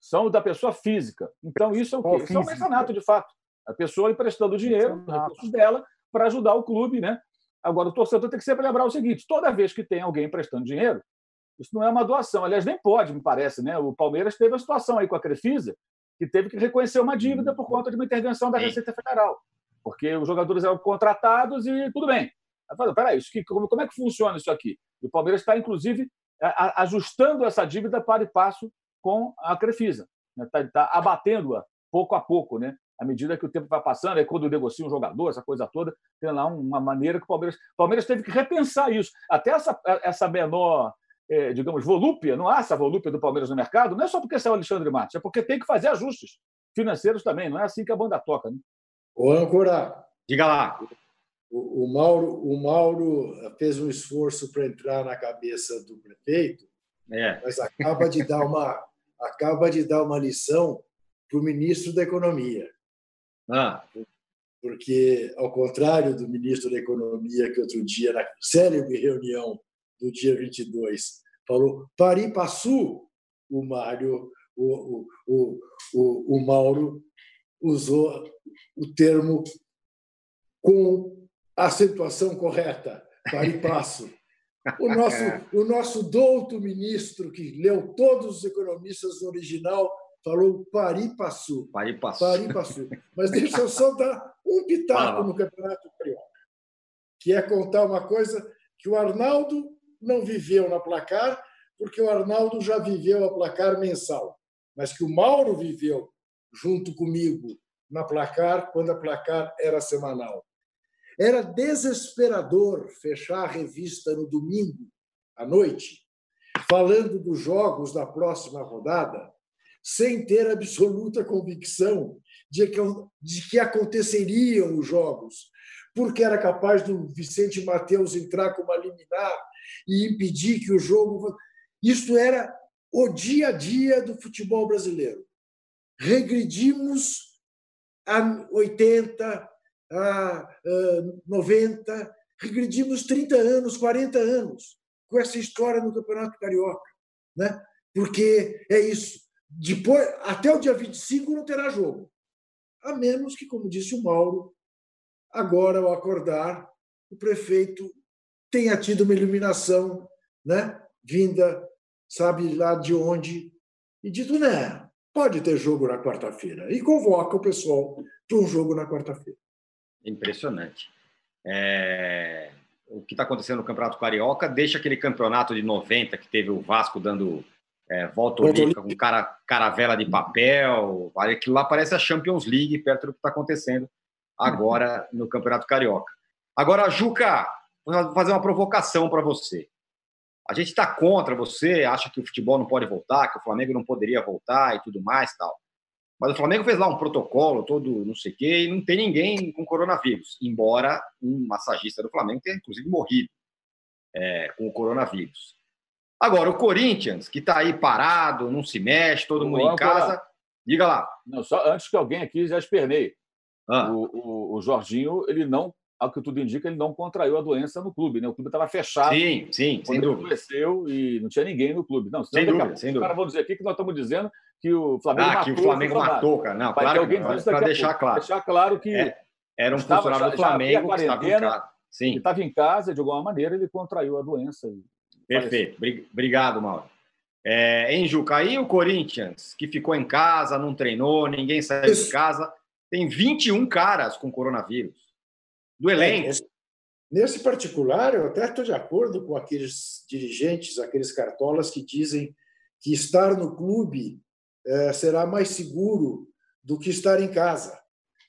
são da pessoa física. Então, isso é o quê? Isso é um mecenato, de fato. A pessoa emprestando dinheiro, recursos dela, para ajudar o clube, né? Agora, o torcedor tem que sempre lembrar o seguinte: toda vez que tem alguém emprestando dinheiro, isso não é uma doação. Aliás, nem pode, me parece, né? O Palmeiras teve a situação aí com a Crefisa, que teve que reconhecer uma dívida por conta de uma intervenção da Receita Federal, porque os jogadores eram contratados e tudo bem. Aí peraí, isso que, como, como é que funciona isso aqui? E o Palmeiras está, inclusive, ajustando essa dívida para e passo com a Crefisa. Está né? tá abatendo-a pouco a pouco, né? à medida que o tempo vai passando, aí quando negocia um jogador, essa coisa toda, tem lá uma maneira que o Palmeiras. O Palmeiras teve que repensar isso. Até essa, essa menor, é, digamos, volúpia, não há essa volúpia do Palmeiras no mercado, não é só porque saiu o Alexandre Matos, é porque tem que fazer ajustes financeiros também. Não é assim que a banda toca. Né? Ô, Ancora. Diga lá. O, o, Mauro, o Mauro fez um esforço para entrar na cabeça do prefeito, é. mas acaba de dar uma, [LAUGHS] acaba de dar uma lição para o ministro da Economia. Ah. Porque, ao contrário do ministro da Economia, que outro dia, na célebre reunião do dia 22, falou pari passu, o Mário, o, o, o, o, o Mauro usou o termo com a acentuação correta, pari passo. O [LAUGHS] nosso, o nosso douto ministro, que leu todos os economistas no original, falou pari passu. Pari passu. Pari passu. Mas deixa eu só dar um pitaco no Campeonato Carioca, que é contar uma coisa que o Arnaldo não viveu na placar, porque o Arnaldo já viveu a placar mensal, mas que o Mauro viveu junto comigo na placar, quando a placar era semanal. Era desesperador fechar a revista no domingo à noite, falando dos jogos da próxima rodada, sem ter absoluta convicção de que, de que aconteceriam os jogos, porque era capaz do Vicente Mateus entrar com uma liminar e impedir que o jogo. Isto era o dia a dia do futebol brasileiro. Regredimos a 80, a 90, regredimos 30 anos, 40 anos com essa história no Campeonato Carioca. Né? Porque é isso. Depois, até o dia 25 não terá jogo. A menos que, como disse o Mauro, agora ao acordar, o prefeito tenha tido uma iluminação né, vinda sabe lá de onde, e diz: né, pode ter jogo na quarta-feira. E convoca o pessoal para um jogo na quarta-feira. Impressionante. É... O que está acontecendo no Campeonato Carioca deixa aquele campeonato de 90 que teve o Vasco dando é, volta olímpica com cara, caravela de papel. Aquilo lá parece a Champions League perto do que está acontecendo agora no Campeonato Carioca. Agora, Juca, vou fazer uma provocação para você. A gente está contra você, acha que o futebol não pode voltar, que o Flamengo não poderia voltar e tudo mais tal. Mas o Flamengo fez lá um protocolo todo não sei o quê e não tem ninguém com coronavírus, embora um massagista do Flamengo tenha inclusive morrido é, com o coronavírus. Agora, o Corinthians, que está aí parado, não se mexe, todo mundo em casa. Diga lá. Não, só antes que alguém aqui já esperneie. Ah. O, o, o Jorginho, ele não ao que tudo indica, ele não contraiu a doença no clube, né? O clube estava fechado. Sim, sim, sem dúvida. Conheceu e não tinha ninguém no clube. Não, sem dúvida, sem dúvida. Os caras vão dizer aqui que nós estamos dizendo que o Flamengo ah, matou. que o Flamengo matou, cara. Não, claro, alguém para deixar claro. Deixar claro que é, era um funcionário do Flamengo que estava em casa. Sim. Que estava em casa, de alguma maneira, ele contraiu a doença. Perfeito. Faleceu. Obrigado, Mauro. É, em Jucaí, o Corinthians, que ficou em casa, não treinou, ninguém saiu de casa, tem 21 caras com coronavírus. Do elenco. É, Nesse particular, eu até estou de acordo com aqueles dirigentes, aqueles cartolas que dizem que estar no clube é, será mais seguro do que estar em casa,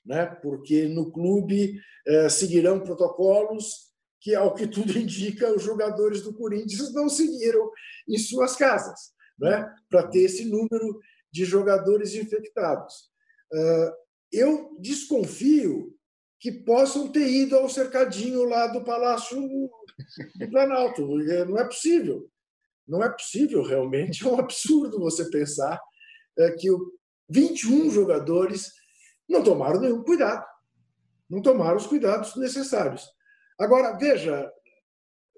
né? porque no clube é, seguirão protocolos que, ao que tudo [LAUGHS] indica, os jogadores do Corinthians não seguiram em suas casas, né? para ter esse número de jogadores infectados. É, eu desconfio que possam ter ido ao cercadinho lá do Palácio do Planalto. Não é possível. Não é possível, realmente. [LAUGHS] É um absurdo você pensar é, que 21 jogadores não tomaram nenhum cuidado. Não tomaram os cuidados necessários. Agora, veja,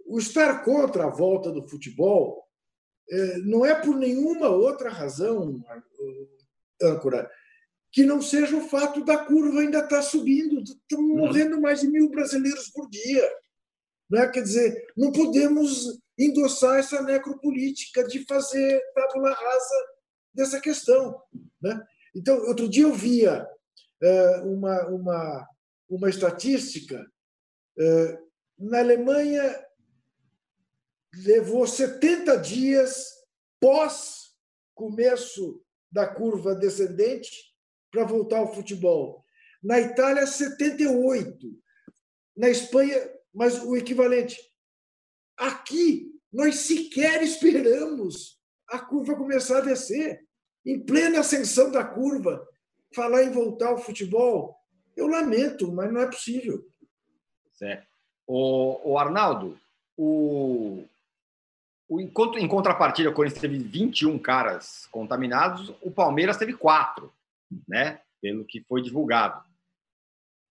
o estar contra a volta do futebol é, não é por nenhuma outra razão, âncora, que não seja o fato da curva ainda estar tá subindo. Estão morrendo mais de mil brasileiros por dia. Né? Quer dizer, não podemos endossar essa necropolítica de fazer tábula rasa dessa questão. Né? Então, outro dia eu via é, uma, uma, uma estatística. É, na Alemanha, levou 70 dias pós começo da curva descendente para voltar ao futebol. Na Itália, 78. Na Espanha, mas o equivalente. Aqui, nós sequer esperamos a curva começar a descer. Em plena ascensão da curva, falar em voltar ao futebol, eu lamento, mas não é possível. Certo. O, Arnaldo, o, o, em contrapartida, o Corinthians teve 21 caras contaminados, o Palmeiras teve quatro né? Pelo que foi divulgado.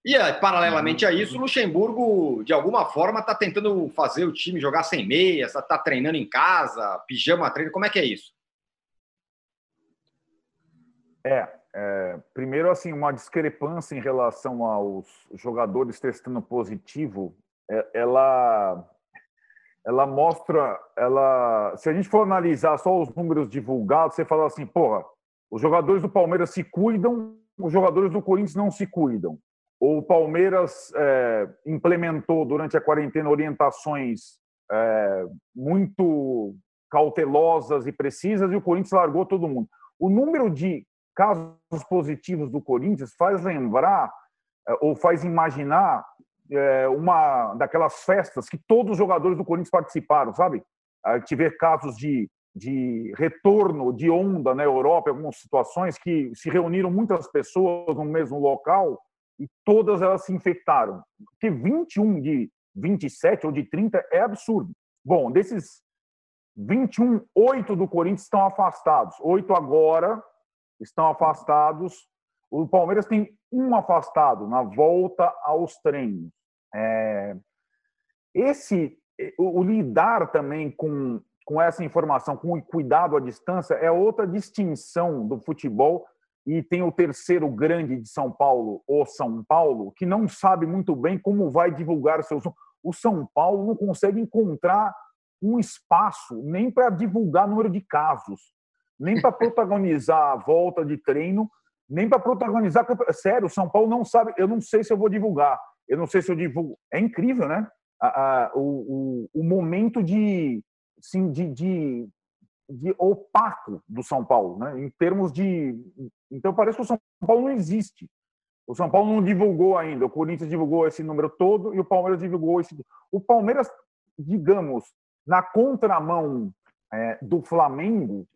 E, paralelamente a isso, Luxemburgo, de alguma forma, está tentando fazer o time jogar sem meia, está treinando em casa, pijama treino. Como é que é isso? É, é, primeiro, assim, uma discrepância em relação aos jogadores testando positivo, é, ela, ela mostra, ela, se a gente for analisar só os números divulgados, você fala assim, porra, os jogadores do Palmeiras se cuidam, os jogadores do Corinthians não se cuidam. O Palmeiras é, implementou durante a quarentena orientações é, muito cautelosas e precisas e o Corinthians largou todo mundo. O número de casos positivos do Corinthians faz lembrar é, ou faz imaginar é, uma daquelas festas que todos os jogadores do Corinthians participaram, sabe? Tiver casos de de retorno de onda na Europa, algumas situações que se reuniram muitas pessoas no mesmo local e todas elas se infectaram. Porque 21 de 27 ou de 30 é absurdo. Bom, desses 21, oito do Corinthians estão afastados. Oito agora estão afastados. O Palmeiras tem um afastado na volta aos treinos. É... Esse, o lidar também com com essa informação, com o cuidado à distância, é outra distinção do futebol. E tem o terceiro grande de São Paulo, o São Paulo, que não sabe muito bem como vai divulgar seus. O São Paulo não consegue encontrar um espaço nem para divulgar número de casos, nem para protagonizar a volta de treino, nem para protagonizar. Sério, o São Paulo não sabe. Eu não sei se eu vou divulgar. Eu não sei se eu divulgo. É incrível, né? A, o, o, o, momento de, assim, de, de, de, opaco do São Paulo, né? Em termos de. Então parece que o São Paulo não existe. O São Paulo não divulgou ainda. O Corinthians divulgou esse número todo e o Palmeiras divulgou esse. O Palmeiras, digamos, na contramão é, do Flamengo,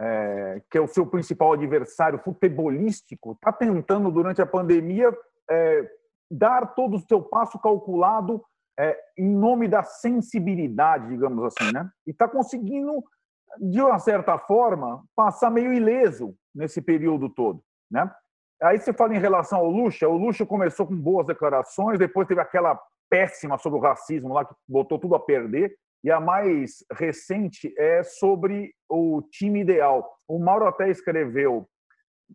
é, que é o seu principal adversário futebolístico, está tentando, durante a pandemia, é, dar todo o seu passo calculado é, em nome da sensibilidade, digamos assim, né? E está conseguindo, de uma certa forma, passar meio ileso nesse período todo, né? Aí você fala em relação ao Lucha, o Lucha começou com boas declarações, depois teve aquela péssima sobre o racismo lá que botou tudo a perder, e a mais recente é sobre o time ideal. O Mauro até escreveu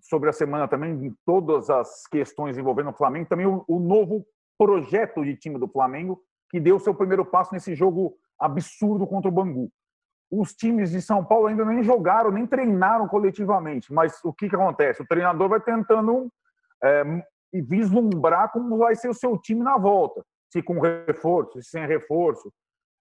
sobre a semana também todas as questões envolvendo o Flamengo, também o, o novo projeto de time do Flamengo, que deu seu primeiro passo nesse jogo absurdo contra o Bangu. Os times de São Paulo ainda nem jogaram, nem treinaram coletivamente, mas o que, que acontece? O treinador vai tentando é, vislumbrar como vai ser o seu time na volta, se com reforço, se sem reforço,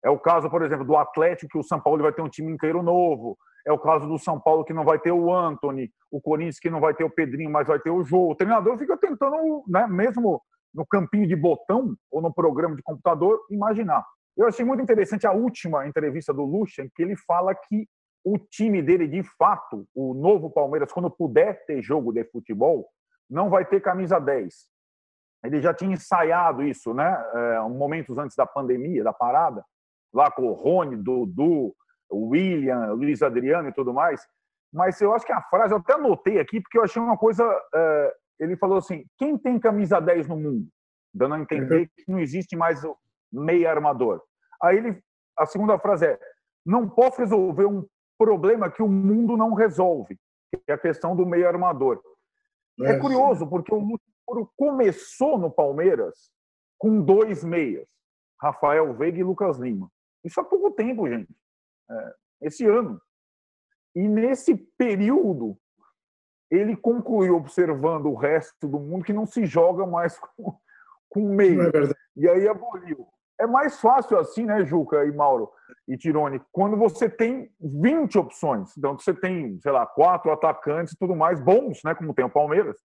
é o caso, por exemplo, do Atlético, que o São Paulo vai ter um time inteiro novo. É o caso do São Paulo, que não vai ter o Anthony. O Corinthians, que não vai ter o Pedrinho, mas vai ter o Jô. O treinador fica tentando, né, mesmo no campinho de botão ou no programa de computador, imaginar. Eu achei muito interessante a última entrevista do Lucha, em que ele fala que o time dele, de fato, o novo Palmeiras, quando puder ter jogo de futebol, não vai ter camisa 10. Ele já tinha ensaiado isso, né? É, momentos antes da pandemia, da parada lá com o Rony, Dudu, William, Luiz Adriano e tudo mais. Mas eu acho que a frase, eu até anotei aqui, porque eu achei uma coisa. É, ele falou assim: quem tem camisa 10 no mundo? Dando a entender uhum. que não existe mais o meia armador. Aí ele, a segunda frase é: não posso resolver um problema que o mundo não resolve, que é a questão do meia armador. É, é curioso, porque o Luxemburgo começou no Palmeiras com dois meias, Rafael Veiga e Lucas Lima. Isso há pouco tempo, gente. É, esse ano. E nesse período, ele concluiu observando o resto do mundo que não se joga mais [LAUGHS] com, com meio. É e aí aboliu. É mais fácil assim, né, Juca e Mauro e Tirone, quando você tem 20 opções. Então, você tem, sei lá, quatro atacantes e tudo mais bons, né, como tem o Palmeiras.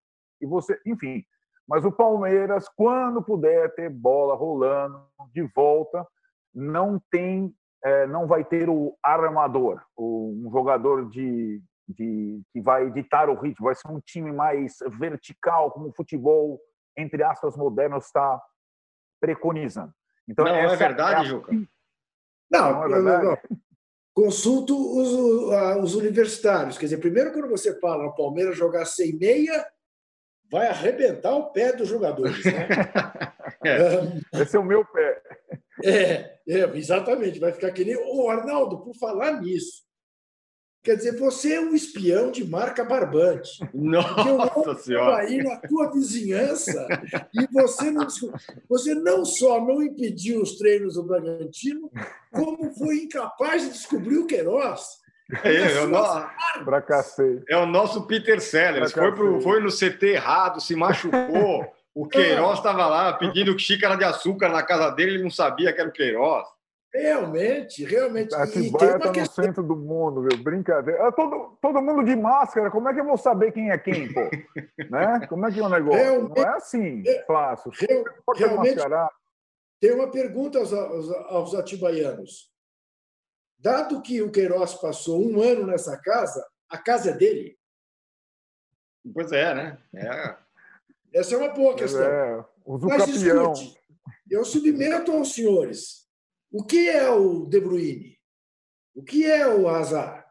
E você, enfim. Mas o Palmeiras, quando puder ter bola rolando de volta, não tem, é, não vai ter o armador, um jogador de, de, que vai ditar o ritmo, vai ser um time mais vertical, como o futebol, entre aspas, moderno está preconizando. Então, não, é verdade, é a... Juca? Não, não, é verdade. não, Consulto os, os universitários. Quer dizer, primeiro, quando você fala o Palmeiras jogar sem meia, vai arrebentar o pé dos jogadores. Né? [LAUGHS] é. Esse é o meu pé. É, é, exatamente. Vai ficar que nem. Ô, Arnaldo, por falar nisso, quer dizer, você é um espião de marca barbante. [LAUGHS] Nossa Senhora! aí na tua vizinhança e você não, você não só não impediu os treinos do Bragantino, como foi incapaz de descobrir o Queiroz. É, é, o nosso, é o nosso Peter Sellers. Foi, pro, foi no CT errado, se machucou. [LAUGHS] O Queiroz estava lá pedindo xícara de açúcar na casa dele, ele não sabia que era o Queiroz. Realmente, realmente. Atibaia está no centro do mundo, viu? Brincadeira. Ah, todo, todo mundo de máscara, como é que eu vou saber quem é quem, pô? [LAUGHS] né? Como é que é o negócio? Realmente, não é assim, é, fácil. Real, realmente, tem uma pergunta aos, aos, aos atibaianos. Dado que o Queiroz passou um ano nessa casa, a casa é dele? Pois é, né? É. Essa é uma boa questão. É, Mas escute, eu submeto aos senhores. O que é o De Bruyne? O que é o Hazard?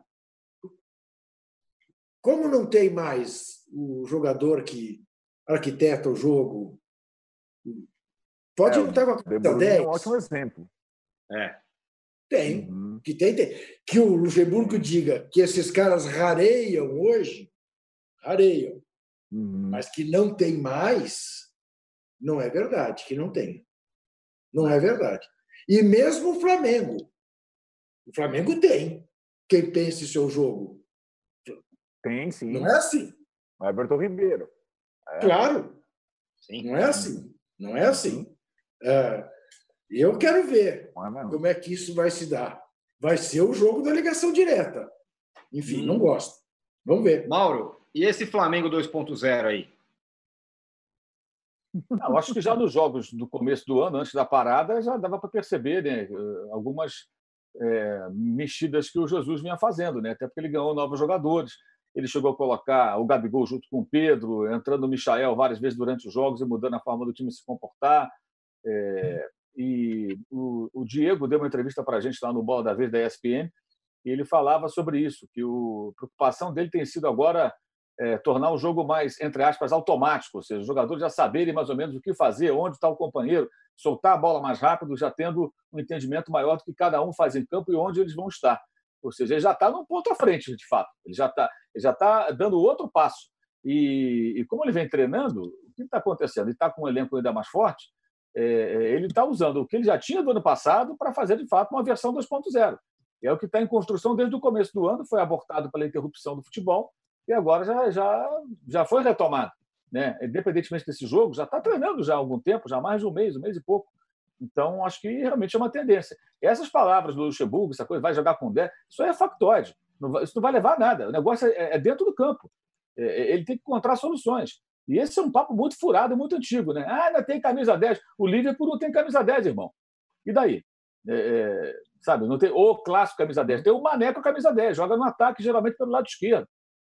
Como não tem mais o jogador que arquiteta o jogo, pode é, não estar com a camisa 10. É um ótimo exemplo. É. Tem. Uhum. Que, tem, tem. Que o Luxemburgo diga que esses caras rareiam hoje, rareiam. Uhum. Mas que não tem mais, não é verdade que não tem. Não é verdade. E mesmo o Flamengo. O Flamengo tem. Quem tem esse seu jogo? Tem, sim. Não é assim. O Everton Ribeiro. É. Claro. Sim. Não é assim. Não é assim. É, eu quero ver é como é que isso vai se dar. Vai ser o jogo da ligação direta. Enfim, hum. não gosto. Vamos ver. Mauro, e esse Flamengo 2.0 aí? Eu acho que já nos jogos do começo do ano, antes da parada, já dava para perceber né, algumas é, mexidas que o Jesus vinha fazendo, né? até porque ele ganhou novos jogadores. Ele chegou a colocar o Gabigol junto com o Pedro, entrando o Michael várias vezes durante os jogos e mudando a forma do time se comportar. É, e o, o, Diego deu uma entrevista para a gente lá no Bola da Vez da ESPN e ele falava sobre isso, que a preocupação dele tem sido agora é, tornar o jogo mais, entre aspas, automático, ou seja, os jogadores já saberem mais ou menos o que fazer, onde está o companheiro, soltar a bola mais rápido, já tendo um entendimento maior do que cada um faz em campo e onde eles vão estar. Ou seja, ele já está num ponto à frente, de fato. Ele já está já tá dando outro passo. E, e como ele vem treinando, o que está acontecendo? Ele está com um elenco ainda mais forte, é, é ele está usando o que ele já tinha do ano passado para fazer, de fato, uma versão 2.0. É o que está em construção desde o começo do ano, foi abortado pela interrupção do futebol e agora já, já, já foi retomado. Né? Independentemente desse jogo, já está treinando já há algum tempo, já há mais de um mês, um mês e pouco. Então, acho que realmente é uma tendência. Essas palavras do Luxemburgo, essa coisa, vai jogar com 10, isso é factoide. Isso não vai levar a nada. O negócio é, é dentro do campo. É, é, ele tem que encontrar soluções. E esse é um papo muito furado, muito antigo. Né? Ah, ainda tem camisa 10. O Liverpool não tem camisa 10, irmão. E daí? É, é, sabe, não tem o clássico camisa 10. Tem o Maneco camisa 10. Joga no ataque, geralmente pelo lado esquerdo.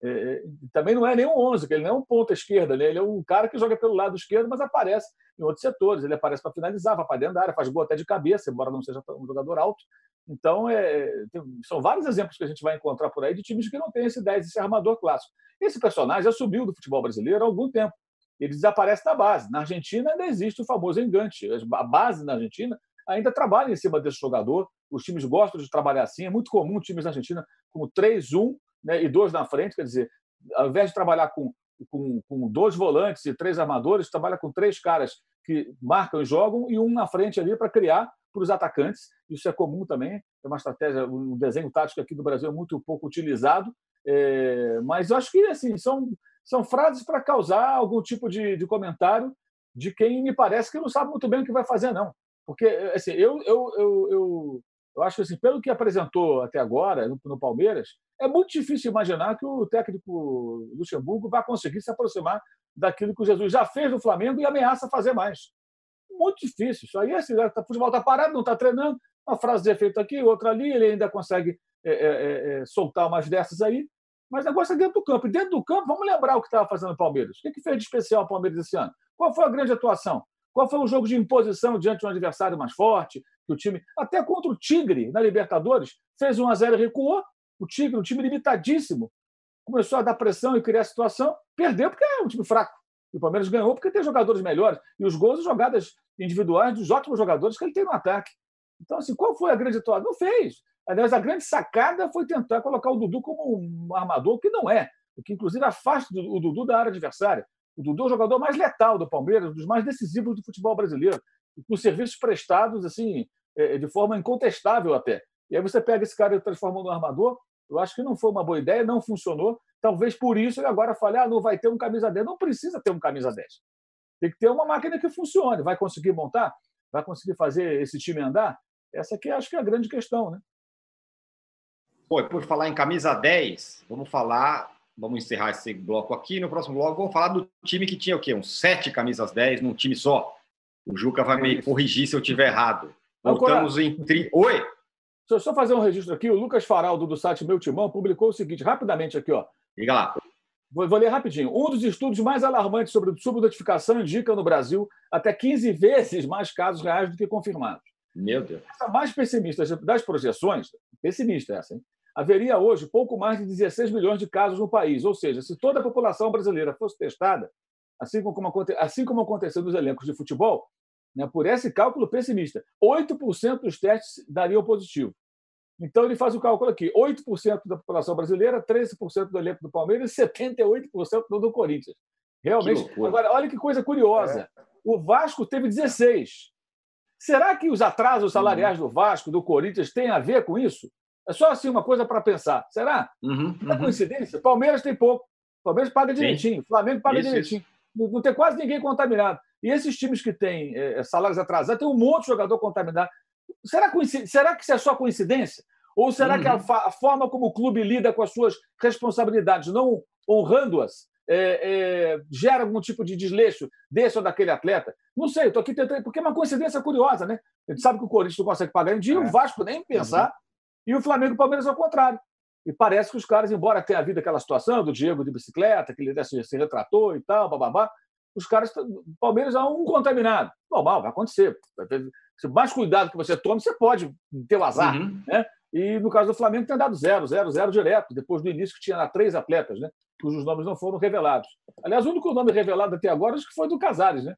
É, é, também não é nem um 11, ele não é um ponta esquerda, né? ele é um cara que joga pelo lado esquerdo, mas aparece em outros setores. Ele aparece para finalizar, vai para dentro da área, faz gol até de cabeça, embora não seja um jogador alto. Então, é, tem, são vários exemplos que a gente vai encontrar por aí de times que não têm esse 10, esse armador clássico. Esse personagem já subiu do futebol brasileiro há algum tempo. Ele desaparece da base. Na Argentina ainda existe o famoso engante. A base na Argentina ainda trabalha em cima desse jogador. Os times gostam de trabalhar assim. É muito comum times na Argentina com 3-1 né, e dois na frente, quer dizer, ao invés de trabalhar com, com, com dois volantes e três armadores, trabalha com três caras que marcam e jogam e um na frente ali para criar para os atacantes. Isso é comum também, é uma estratégia, um desenho tático aqui do Brasil muito pouco utilizado, é, mas eu acho que assim são, são frases para causar algum tipo de, de comentário de quem me parece que não sabe muito bem o que vai fazer, não. Porque assim, eu, eu, eu, eu eu acho que, assim, pelo que apresentou até agora no, no, Palmeiras, é muito difícil imaginar que o técnico Luxemburgo vai conseguir se aproximar daquilo que o Jesus já fez no Flamengo e ameaça fazer mais. Muito difícil. Isso aí, assim, o futebol está parado, não está treinando, uma frase de efeito aqui, outra ali, ele ainda consegue é, é, é, é, soltar umas dessas aí, mas o negócio é dentro do campo. E dentro do campo, vamos lembrar o que estava fazendo o Palmeiras. O que, que fez de especial o Palmeiras esse ano? Qual foi a grande atuação? Qual foi o jogo de imposição diante de um adversário mais forte? Que o time, até contra o Tigre na Libertadores, fez 1 a 0 e recuou. O Tigre, um time limitadíssimo, começou a dar pressão e criar situação, perdeu porque é um time fraco. E o Palmeiras ganhou porque tem jogadores melhores. E os gols e jogadas individuais dos ótimos jogadores que ele tem no ataque. Então, assim, qual foi a grande atuação? Não fez. Aliás, a grande sacada foi tentar colocar o Dudu como um armador, que não é. O que, inclusive, afasta o Dudu da área adversária. O Dudu é o jogador mais letal do Palmeiras, um dos mais decisivos do futebol brasileiro, com serviços prestados assim é, de forma incontestável até. E aí você pega esse cara e transforma no armador. Eu acho que não foi uma boa ideia, não funcionou. Talvez por isso ele agora fale: ah, não vai ter um camisa 10. Não precisa ter um camisa 10. Tem que ter uma máquina que funcione. Vai conseguir montar? Vai conseguir fazer esse time andar? Essa aqui acho que é a grande questão, né? Pô, por falar em camisa 10, vamos falar vamos encerrar esse bloco aqui. No próximo bloco, vou falar do time que tinha o quê? Uns sete camisas 10 num time só. O Juca vai me corrigir se eu tiver errado. Voltamos em. Tri... Oi! Deixa eu só fazer um registro aqui. O Lucas Faraldo, do site Meu Timão, publicou o seguinte, rapidamente aqui, ó. Diga lá. Vou, vou ler rapidinho. Um dos estudos mais alarmantes sobre subnotificação indica no Brasil até 15 vezes mais casos reais do que confirmados. Meu Deus. Essa mais pessimista das projeções, pessimista essa, hein? Haveria hoje pouco mais de 16 milhões de casos no país. Ou seja, se toda a população brasileira fosse testada, assim como, assim como aconteceu nos elencos de futebol, né, por esse cálculo pessimista, 8% dos testes dariam positivo. Então, ele faz o cálculo aqui: 8% da população brasileira, 13% do elenco do Palmeiras e 78% do, Corinthians. Realmente. Agora, olha que coisa curiosa. É. O Vasco teve 16. Será que os atrasos salariais do Vasco, do Corinthians, têm a ver com isso? É só assim uma coisa para pensar. Será? Uhum, é uhum. É coincidência? Palmeiras tem pouco. Palmeiras paga direitinho. Sim. Flamengo paga isso, direitinho. Isso. Não tem quase ninguém contaminado. E esses times que têm é, salários atrasados, tem um monte de jogador contaminado. Será, será que isso é só coincidência? Ou será uhum. que a, uhum. a, forma como o clube lida com as suas responsabilidades, não honrando-as, é, é, gera algum tipo de desleixo desse ou daquele atleta? Não sei, estou aqui tentando, porque é uma coincidência curiosa, né? A gente sabe que o Corinthians não consegue pagar em dia, é. o Vasco nem pensar, uhum. E o Flamengo e o Palmeiras ao contrário. E parece que os caras, embora tenha havido aquela situação do Diego de bicicleta, que ele se, se retratou e tal, bababá, os caras, o Palmeiras há um contaminado. Normal, vai acontecer. Se mais cuidado que você tome, você pode ter o azar. Uhum. Né? E no caso do Flamengo tem dado zero, zero, zero direto, depois do início que tinha três atletas, né? cujos nomes não foram revelados. Aliás, o único nome revelado até agora acho que foi do Casares, né?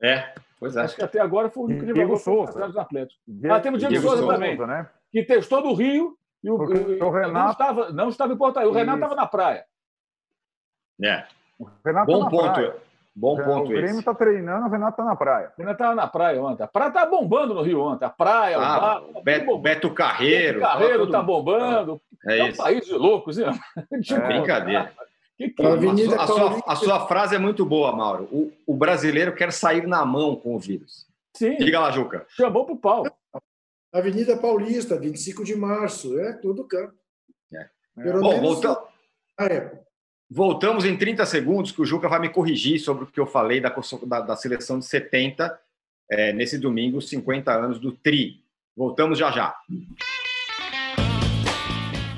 É, pois é. Acho que até agora foi o único que revelou Souza. Casares no Atlético. ah, temos o Diego, Diego Souza, Souza também, né? Que testou no Rio e o, o, Renato não estava, não estava em Porto Alegre. O Renato estava na praia. É. O Renato Bom ponto. Praia. Bom ponto O Grêmio está treinando, o Renato está na praia. O Renato estava na praia ontem. A praia está bombando no Rio ontem. A praia, ah, o bar, tá Beto, Beto Carreiro. Beto Carreiro está bombando. É, é um país de loucos, hein? [LAUGHS] É, brincadeira. Que que... A, sua, a, sua, a, sua, frase é muito boa, Mauro. O, o, brasileiro quer sair na mão com o vírus. Sim. Diga lá, Juca. Chamou para o pau. Avenida Paulista, 25 de março, é todo campo. É. Bom, voltando. É. Voltamos em 30 segundos, que o Juca vai me corrigir sobre o que eu falei da, da, da seleção de 70, é, nesse domingo, 50 anos do TRI. Voltamos já já.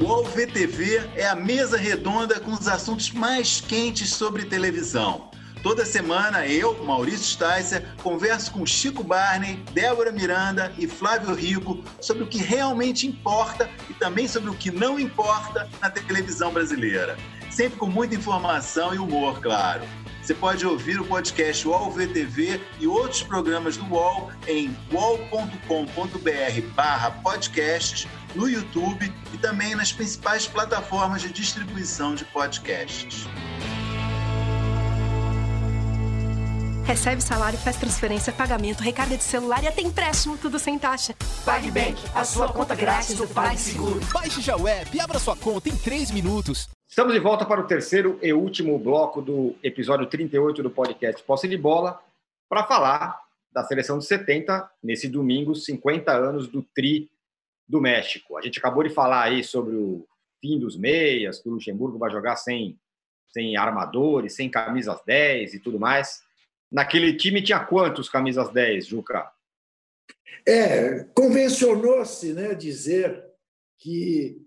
O UOL-VTV é a mesa redonda com os assuntos mais quentes sobre televisão. Toda semana eu, Maurício Sticer, converso com Chico Barney, Débora Miranda e Flávio Rico sobre o que realmente importa e também sobre o que não importa na televisão brasileira sempre com muita informação e humor, claro. Você pode ouvir o podcast UOL VTV e outros programas do UOL em wallcombr podcasts, no YouTube e também nas principais plataformas de distribuição de podcasts. Recebe salário, faz transferência, pagamento, recarga de celular e até empréstimo, tudo sem taxa. PagBank, a sua conta grátis do PagSeguro. Baixe já o app e abra sua conta em 3 minutos. Estamos de volta para o terceiro e último bloco do episódio 38 do podcast Posse de Bola, para falar da seleção de 70, nesse domingo, 50 anos do Tri do México. A gente acabou de falar aí sobre o fim dos meias, que o Luxemburgo vai jogar sem, sem armadores, sem camisas 10 e tudo mais. Naquele time tinha quantos camisas 10, Juca? É, convencionou-se né, dizer que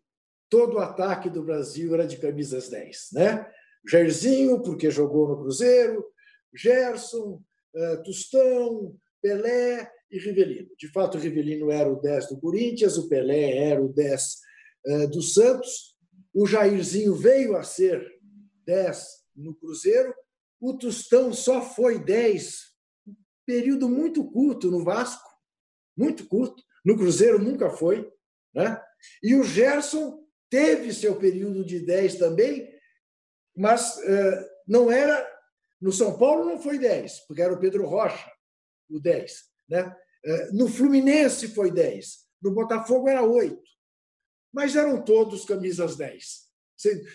todo o ataque do Brasil era de camisas 10. Né? Jairzinho, porque jogou no Cruzeiro, Gerson, uh, Tostão, Pelé e Rivelino. De fato, o Rivelino era o 10 do Corinthians, o Pelé era o 10 uh, do Santos, o Jairzinho veio a ser 10 no Cruzeiro, o Tostão só foi 10, período muito curto no Vasco, muito curto, no Cruzeiro nunca foi, né? E o Gerson teve seu período de 10 também, mas uh, não era. No São Paulo não foi 10, porque era o Pedro Rocha, o 10. Né? Uh, no Fluminense foi 10, no Botafogo era 8. Mas eram todos camisas 10.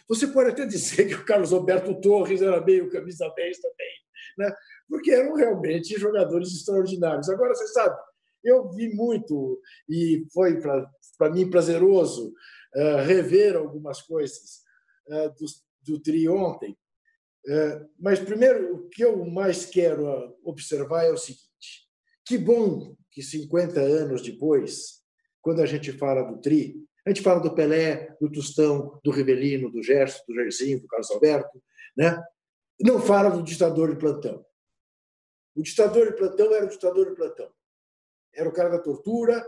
Você pode até dizer que o Carlos Roberto Torres era meio camisa 10 também, né? porque eram realmente jogadores extraordinários. Agora, você sabe, eu vi muito e foi para mim prazeroso uh, rever algumas coisas uh, do, do Tri ontem. Uh, mas, primeiro, o que eu mais quero observar é o seguinte: que bom que 50 anos depois, quando a gente fala do Tri, a gente fala do Pelé, do Tostão, do Rivelino, do Gerson, do Jairzinho, do Carlos Alberto, né? não fala do ditador de plantão. O ditador de plantão era o ditador de plantão. Era o cara da tortura.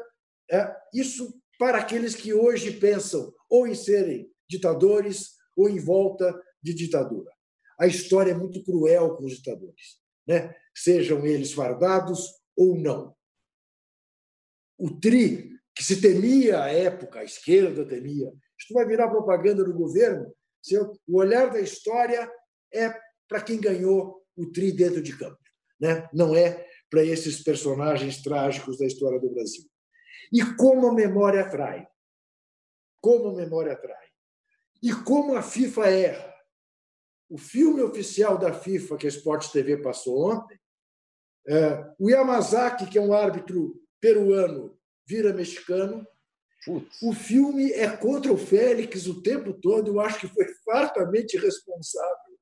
É, isso para aqueles que hoje pensam ou em serem ditadores ou em volta de ditadura. A história é muito cruel com os ditadores, né? sejam eles fardados ou não. O TRI, que se temia à época, a esquerda temia, isto vai virar propaganda do governo. O olhar da história é para quem ganhou o TRI dentro de campo, né? não é para esses personagens trágicos da história do Brasil. E como a memória atrai. Como a memória atrai. E como a FIFA erra. O filme oficial da FIFA que a Sport TV passou ontem, é, o Yamazaki, que é um árbitro peruano, vira mexicano. Putz. O filme é contra o Félix o tempo todo. Eu acho que foi fartamente responsável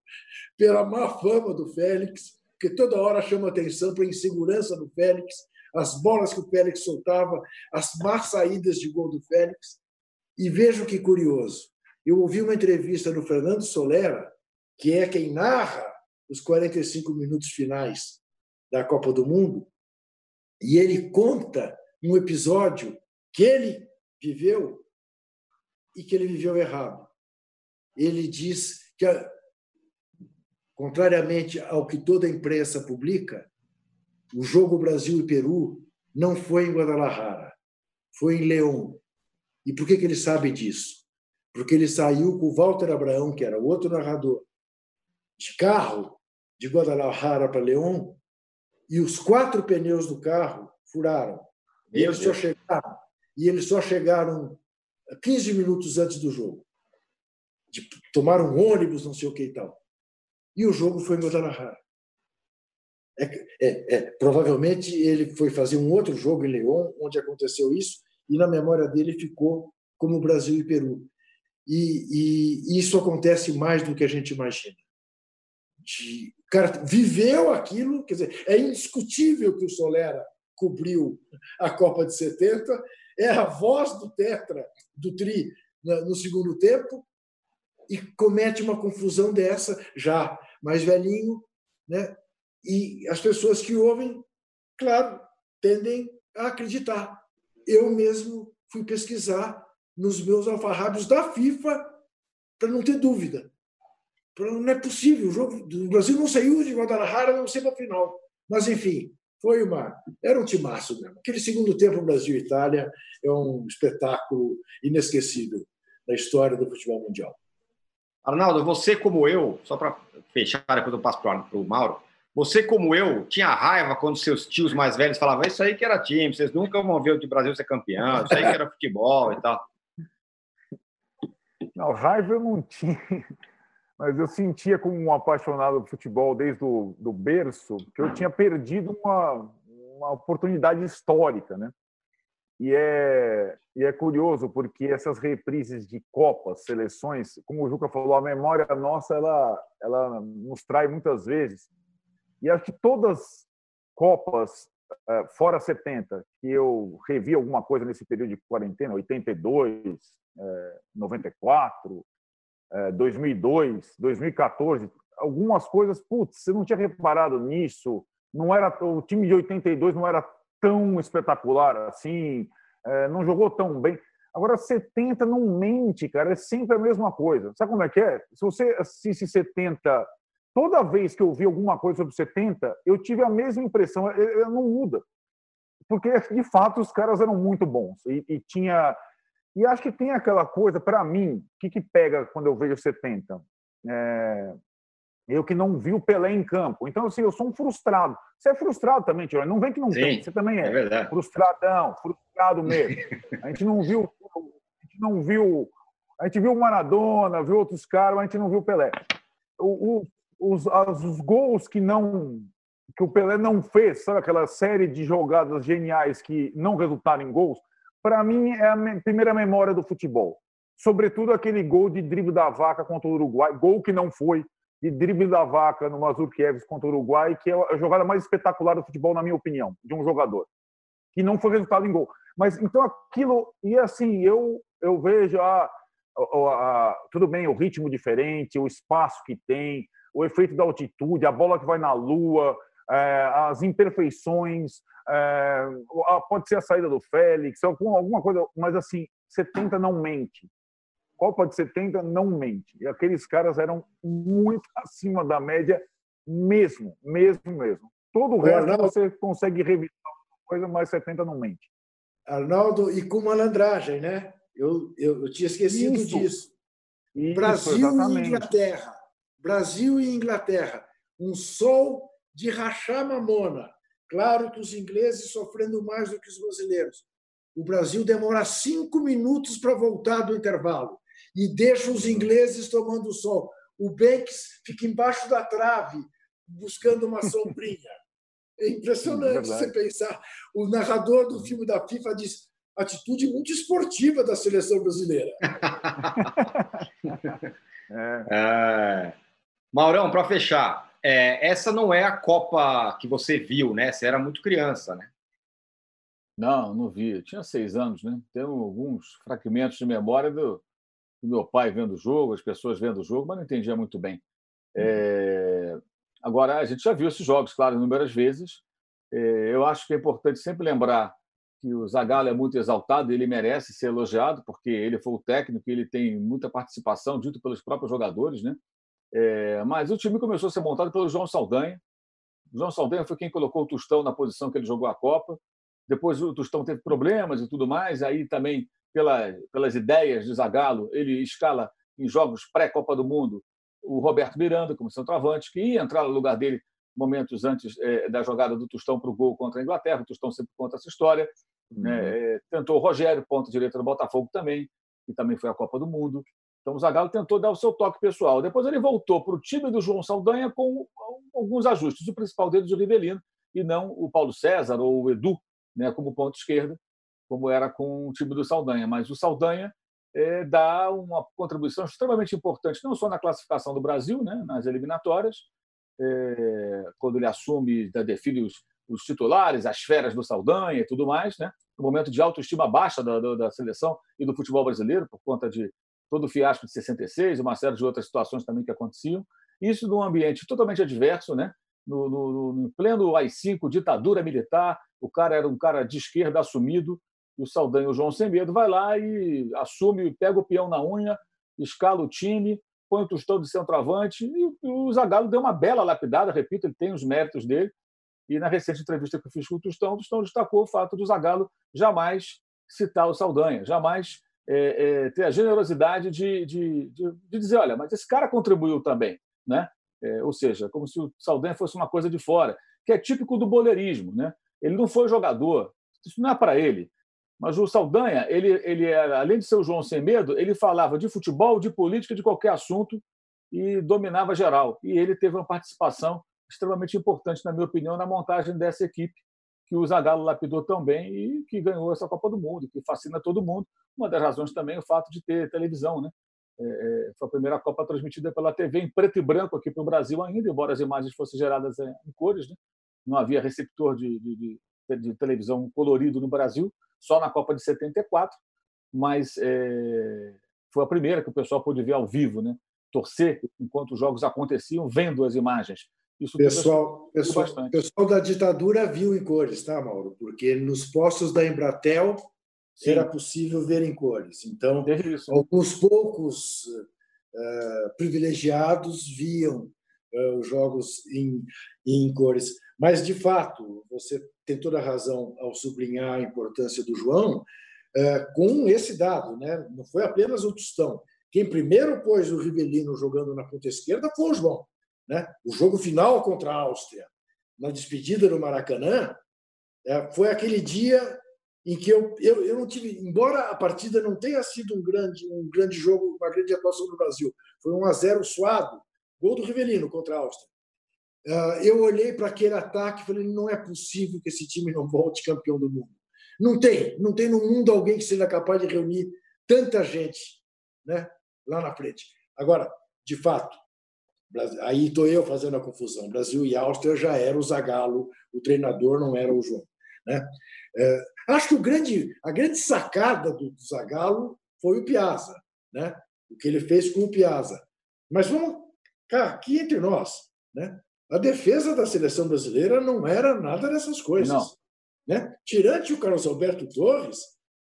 pela má fama do Félix, que toda hora chama atenção para a insegurança do Félix, as bolas que o Félix soltava, as más saídas de gol do Félix. E vejo que curioso. Eu ouvi uma entrevista do Fernando Solera, que é quem narra os 45 minutos finais da Copa do Mundo, e ele conta um episódio que ele viveu e que ele viveu errado. Ele diz que, contrariamente ao que toda a imprensa publica, o jogo Brasil e Peru não foi em Guadalajara, foi em León. E por que, que ele sabe disso? Porque ele saiu com o Walter Abraão, que era outro narrador, de carro de Guadalajara para León, e os quatro pneus do carro furaram. E eles só chegaram, e eles só chegaram 15 minutos antes do jogo. De, tomaram um ônibus, não sei o que e tal. E o jogo foi em Guadalajara. É, é, é, provavelmente ele foi fazer um outro jogo em León, onde aconteceu isso, e na memória dele ficou como Brasil e Peru. E, e, e isso acontece mais do que a gente imagina. De, o cara viveu aquilo, quer dizer, é indiscutível que o Solera cobriu a Copa de 70, é a voz do Tetra, do Tri, no segundo tempo, e comete uma confusão dessa, já mais velhinho, né? e as pessoas que ouvem, claro, tendem a acreditar. Eu mesmo fui pesquisar nos meus alfarrábios da FIFA para não ter dúvida. Não é possível, o jogo do Brasil não saiu de Guadalajara, não sei para final. Mas, enfim, foi uma. Era um timaço mesmo. Aquele segundo tempo Brasil e Itália é um espetáculo inesquecível da história do futebol mundial. Arnaldo, você como eu, só para fechar, depois eu passo para o Mauro, você como eu tinha raiva quando seus tios mais velhos falavam isso aí que era time, vocês nunca vão ver o Brasil ser campeão, isso aí que era futebol e tal. Não, raiva eu não tinha, mas eu sentia como um apaixonado do futebol desde o do berço que eu tinha perdido uma, uma oportunidade histórica, né? E é, e é curioso porque essas reprises de Copas, seleções, como o Juca falou, a memória nossa ela, ela nos trai muitas vezes. E acho que todas Copas, eh, fora 70, que eu revi alguma coisa nesse período de quarentena, 82, 94, 2002, 2014, algumas coisas, putz, você não tinha reparado nisso, não era o time de 82 não era tão espetacular assim, é, não jogou tão bem. Agora, 70 não mente, cara, é sempre a mesma coisa. Sabe como é que é? Se você assiste 70, toda vez que eu vi alguma coisa sobre 70, eu tive a mesma impressão, não muda. Porque, de fato, os caras eram muito bons. E, e tinha. E acho que tem aquela coisa, para mim, o que, que pega quando eu vejo 70? É, eu que não vi o Pelé em campo. Então, assim, eu sou um frustrado. Você é frustrado também, Tio. Não vem que não Sim, tem. Você também é. É verdade. Frustradão, frustrado [LAUGHS] mesmo. A gente não viu. A gente não viu. A gente viu o Maradona, viu outros caras, mas a gente não viu o Pelé. O, o, os, os gols que não que o Pelé não fez, sabe aquela série de jogadas geniais que não resultaram em gols, para mim é a primeira memória do futebol. Sobretudo aquele gol de drible da vaca contra o Uruguai, gol que não foi, de drible da vaca no Mazurkiewicz contra o Uruguai, que é a jogada mais espetacular do futebol, na minha opinião, de um jogador, que não foi resultado em gol. Mas então aquilo, e assim, eu, eu vejo, a, a, tudo bem, o ritmo diferente, o espaço que tem, o efeito da altitude, a bola que vai na lua, as imperfeições, é, pode ser a saída do Félix, alguma, alguma coisa, mas assim, 70 não mente. Copa de 70 não mente. E aqueles caras eram muito [LAUGHS] acima da média mesmo, mesmo, mesmo. Todo o resto Arnaldo, você consegue revisar alguma coisa, mas 70 não mente. Arnaldo, e com malandragem, né? Eu, eu, eu tinha esquecido Isso. disso. Isso, Brasil exatamente. e Inglaterra. Brasil e Inglaterra. Um sol de rachar mamona. Claro que os ingleses sofrendo mais do que os brasileiros. O Brasil demora cinco minutos para voltar do intervalo e deixa os ingleses tomando sol. O Banks fica embaixo da trave, buscando uma sombrinha. É impressionante é você pensar. O narrador do filme da FIFA diz: atitude muito esportiva da seleção brasileira. [LAUGHS] é. É. Maurão, para fechar, é, essa não é a Copa que você viu, né? Você era muito criança, né? Não, não vi. Eu tinha seis anos, né? Tenho alguns fragmentos de memória do, do, meu pai vendo o jogo, as pessoas vendo o jogo, mas não entendia muito bem. É... Agora, a gente já viu esses jogos, claro, inúmeras vezes. É... Eu acho que é importante sempre lembrar que o Zagallo é muito exaltado, ele merece ser elogiado, porque ele foi o técnico, ele tem muita participação, dito pelos próprios jogadores, né? É, mas o time começou a ser montado pelo João Saldanha. O João Saldanha foi quem colocou o Tostão na posição que ele jogou a Copa. Depois o Tostão teve problemas e tudo mais. Aí também, pela, pelas ideias de Zagallo, ele escala em jogos pré-Copa do Mundo o Roberto Miranda como centroavante, que ia entrar no lugar dele momentos antes é, da jogada do Tostão para o gol contra a Inglaterra. O Tostão sempre conta essa história. Uhum. É, tentou o Rogério, ponta direita do Botafogo também, que também foi a Copa do Mundo. Então o Zagallo tentou dar o seu toque pessoal. Depois ele voltou para o time do João Saldanha com alguns ajustes. O principal deles o Rivelino e não o Paulo César ou o Edu, né, como ponto esquerda, como era com o time do Saldanha. Mas o Saldanha é, dá uma contribuição extremamente importante, não só na classificação do Brasil, né, nas eliminatórias, é, quando ele assume, define os, os, titulares, as feras do Saldanha e tudo mais, né, no momento de autoestima baixa da, da, da seleção e do futebol brasileiro, por conta de todo o fiasco de 66, uma série de outras situações também que aconteciam. Isso num ambiente totalmente adverso, né? No, no, no pleno AI-5, ditadura militar, o cara era um cara de esquerda assumido, e o Saldanha, o João Sem Medo, vai lá e assume, pega o peão na unha, escala o time, põe o Tostão de centroavante, e o Zagallo deu uma bela lapidada, repito, ele tem os méritos dele, e na recente entrevista que eu fiz com o Tostão, o Tostão destacou o fato do Zagallo jamais citar o Saldanha, jamais é, é, ter a generosidade de, de, de, de, dizer, olha, mas esse cara contribuiu também, né? É, ou seja, como se o Saldanha fosse uma coisa de fora, que é típico do boleirismo, né? Ele não foi jogador, isso não é para ele. Mas o Saldanha, ele, ele era, além de ser o João sem medo, ele falava de futebol, de política, de qualquer assunto e dominava geral. E ele teve uma participação extremamente importante, na minha opinião, na montagem dessa equipe que o Zagallo lapidou tão bem e que ganhou essa Copa do Mundo, que fascina todo mundo. Uma das razões também é o fato de ter televisão, né? É, é foi a primeira Copa transmitida pela TV em preto e branco aqui para o Brasil ainda, embora as imagens fossem geradas em cores, né? Não havia receptor de, de, de, de televisão colorido no Brasil, só na Copa de 74, mas é, foi a primeira que o pessoal pôde ver ao vivo, né? Torcer enquanto os jogos aconteciam, vendo as imagens. Isso pessoal, pessoal, pessoal da ditadura viu em cores, tá, Mauro? Porque nos postos da Embratel Sim. era possível ver em cores. Então, alguns poucos uh, privilegiados viam uh, os jogos em, em cores. Mas, de fato, você tem toda a razão ao sublinhar a importância do João uh, com esse dado. Né? Não foi apenas o Tostão. Quem primeiro pôs o Rivelino jogando na ponta esquerda foi o João. Né? O jogo final contra a Áustria, na despedida do Maracanã, é, foi aquele dia em que eu, eu, eu não tive, embora a partida não tenha sido um grande, um grande jogo, uma grande atuação do Brasil, foi um a 0 suado, gol do Rivelino contra a Áustria. Ah, eu olhei para aquele ataque e falei: não é possível que esse time não volte campeão do mundo. Não tem, não tem no mundo alguém que seja capaz de reunir tanta gente né, lá na frente. Agora, de fato, Aí estou eu fazendo a confusão. Brasil e Áustria já era o Zagallo, o treinador não era o João. Né? É, acho que o grande, a grande sacada do Zagallo foi o Piazza, né? o que ele fez com o Piazza. Mas vamos, cá, aqui entre nós, né? a defesa da seleção brasileira não era nada dessas coisas. Não. Né? Tirante o Carlos Alberto Torres,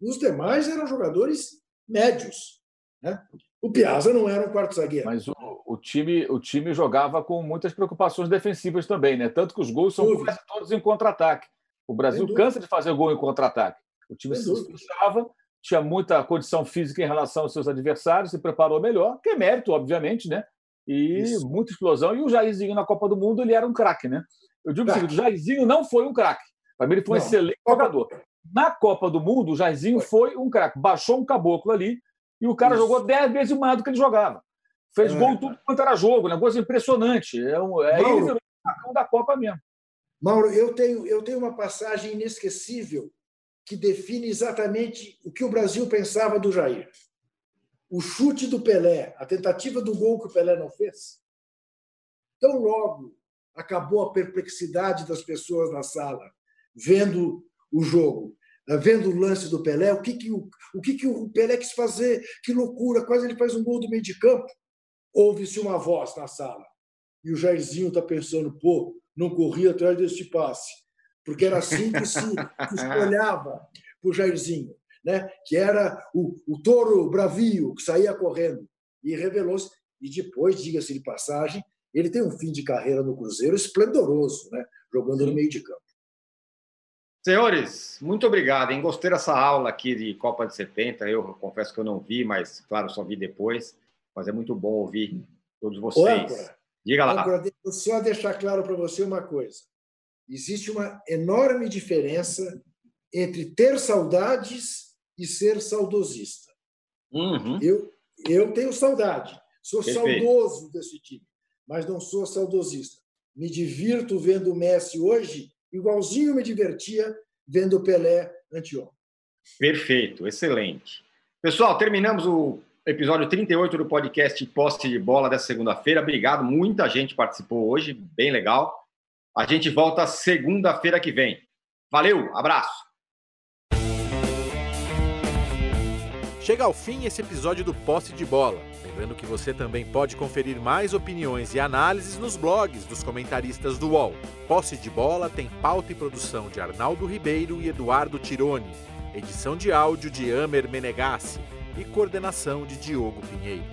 os demais eram jogadores médios. Né? O Piazza não era um quarto zagueiro. Mas o, o, time, o time jogava com muitas preocupações defensivas também, né? Tanto que os gols são quase todos em contra-ataque. O Brasil cansa de fazer gol em contra-ataque. O time Sem se esforçava, tinha muita condição física em relação aos seus adversários, se preparou melhor, que é mérito, obviamente, né? E Isso. muita explosão. E o Jairzinho na Copa do Mundo, ele era um craque, né? Eu digo o seguinte: o Jairzinho não foi um craque. Para mim, ele foi não. um excelente jogador. Na Copa do Mundo, o Jairzinho foi, foi um craque. Baixou um caboclo ali e o cara Isso. jogou dez vezes mais do que ele jogava. Fez é. gol tudo quanto era jogo, negócio impressionante. É, um, é Mauro, ele virou o da Copa mesmo. Mauro, eu tenho, eu tenho uma passagem inesquecível que define exatamente o que o Brasil pensava do Jair. O chute do Pelé, a tentativa do gol que o Pelé não fez. Tão logo acabou a perplexidade das pessoas na sala, vendo o jogo, vendo o lance do Pelé, o que, que, o, o, que, que o Pelé quis fazer, que loucura, quase ele faz um gol do meio de campo. Ouve-se uma voz na sala. E o Jairzinho está pensando, pô, não corria atrás deste passe. Porque era assim que se, que se olhava para o Jairzinho, né? que era o, o touro bravio que saía correndo. E revelou-se. E depois, diga-se de passagem, ele tem um fim de carreira no Cruzeiro esplendoroso, né? jogando no meio de campo. Senhores, muito obrigado. Hein? Gostei dessa aula aqui de Copa de 70. Eu confesso que eu não vi, mas, claro, só vi depois. Mas é muito bom ouvir todos vocês. Diga lá. Agora, só deixar claro para você uma coisa. Existe uma enorme diferença entre ter saudades e ser saudosista. Uhum. Eu, eu tenho saudade, sou Perfeito. saudoso desse time, mas não sou saudosista. Me divirto vendo o Messi hoje, igualzinho me divertia vendo o Pelé anteontem. Perfeito, excelente. Pessoal, terminamos o episódio 38 do podcast Poste de Bola dessa segunda-feira. Obrigado, muita gente participou hoje, bem legal. A gente volta segunda-feira que vem. Valeu, abraço. Chega ao fim esse episódio do Poste de Bola. Lembrando que você também pode conferir mais opiniões e análises nos blogs dos comentaristas do UOL. Posse de Bola tem pauta e produção de Arnaldo Ribeiro e Eduardo Tironi. Edição de áudio de Amer Menegassi e coordenação de Diogo Pinheiro.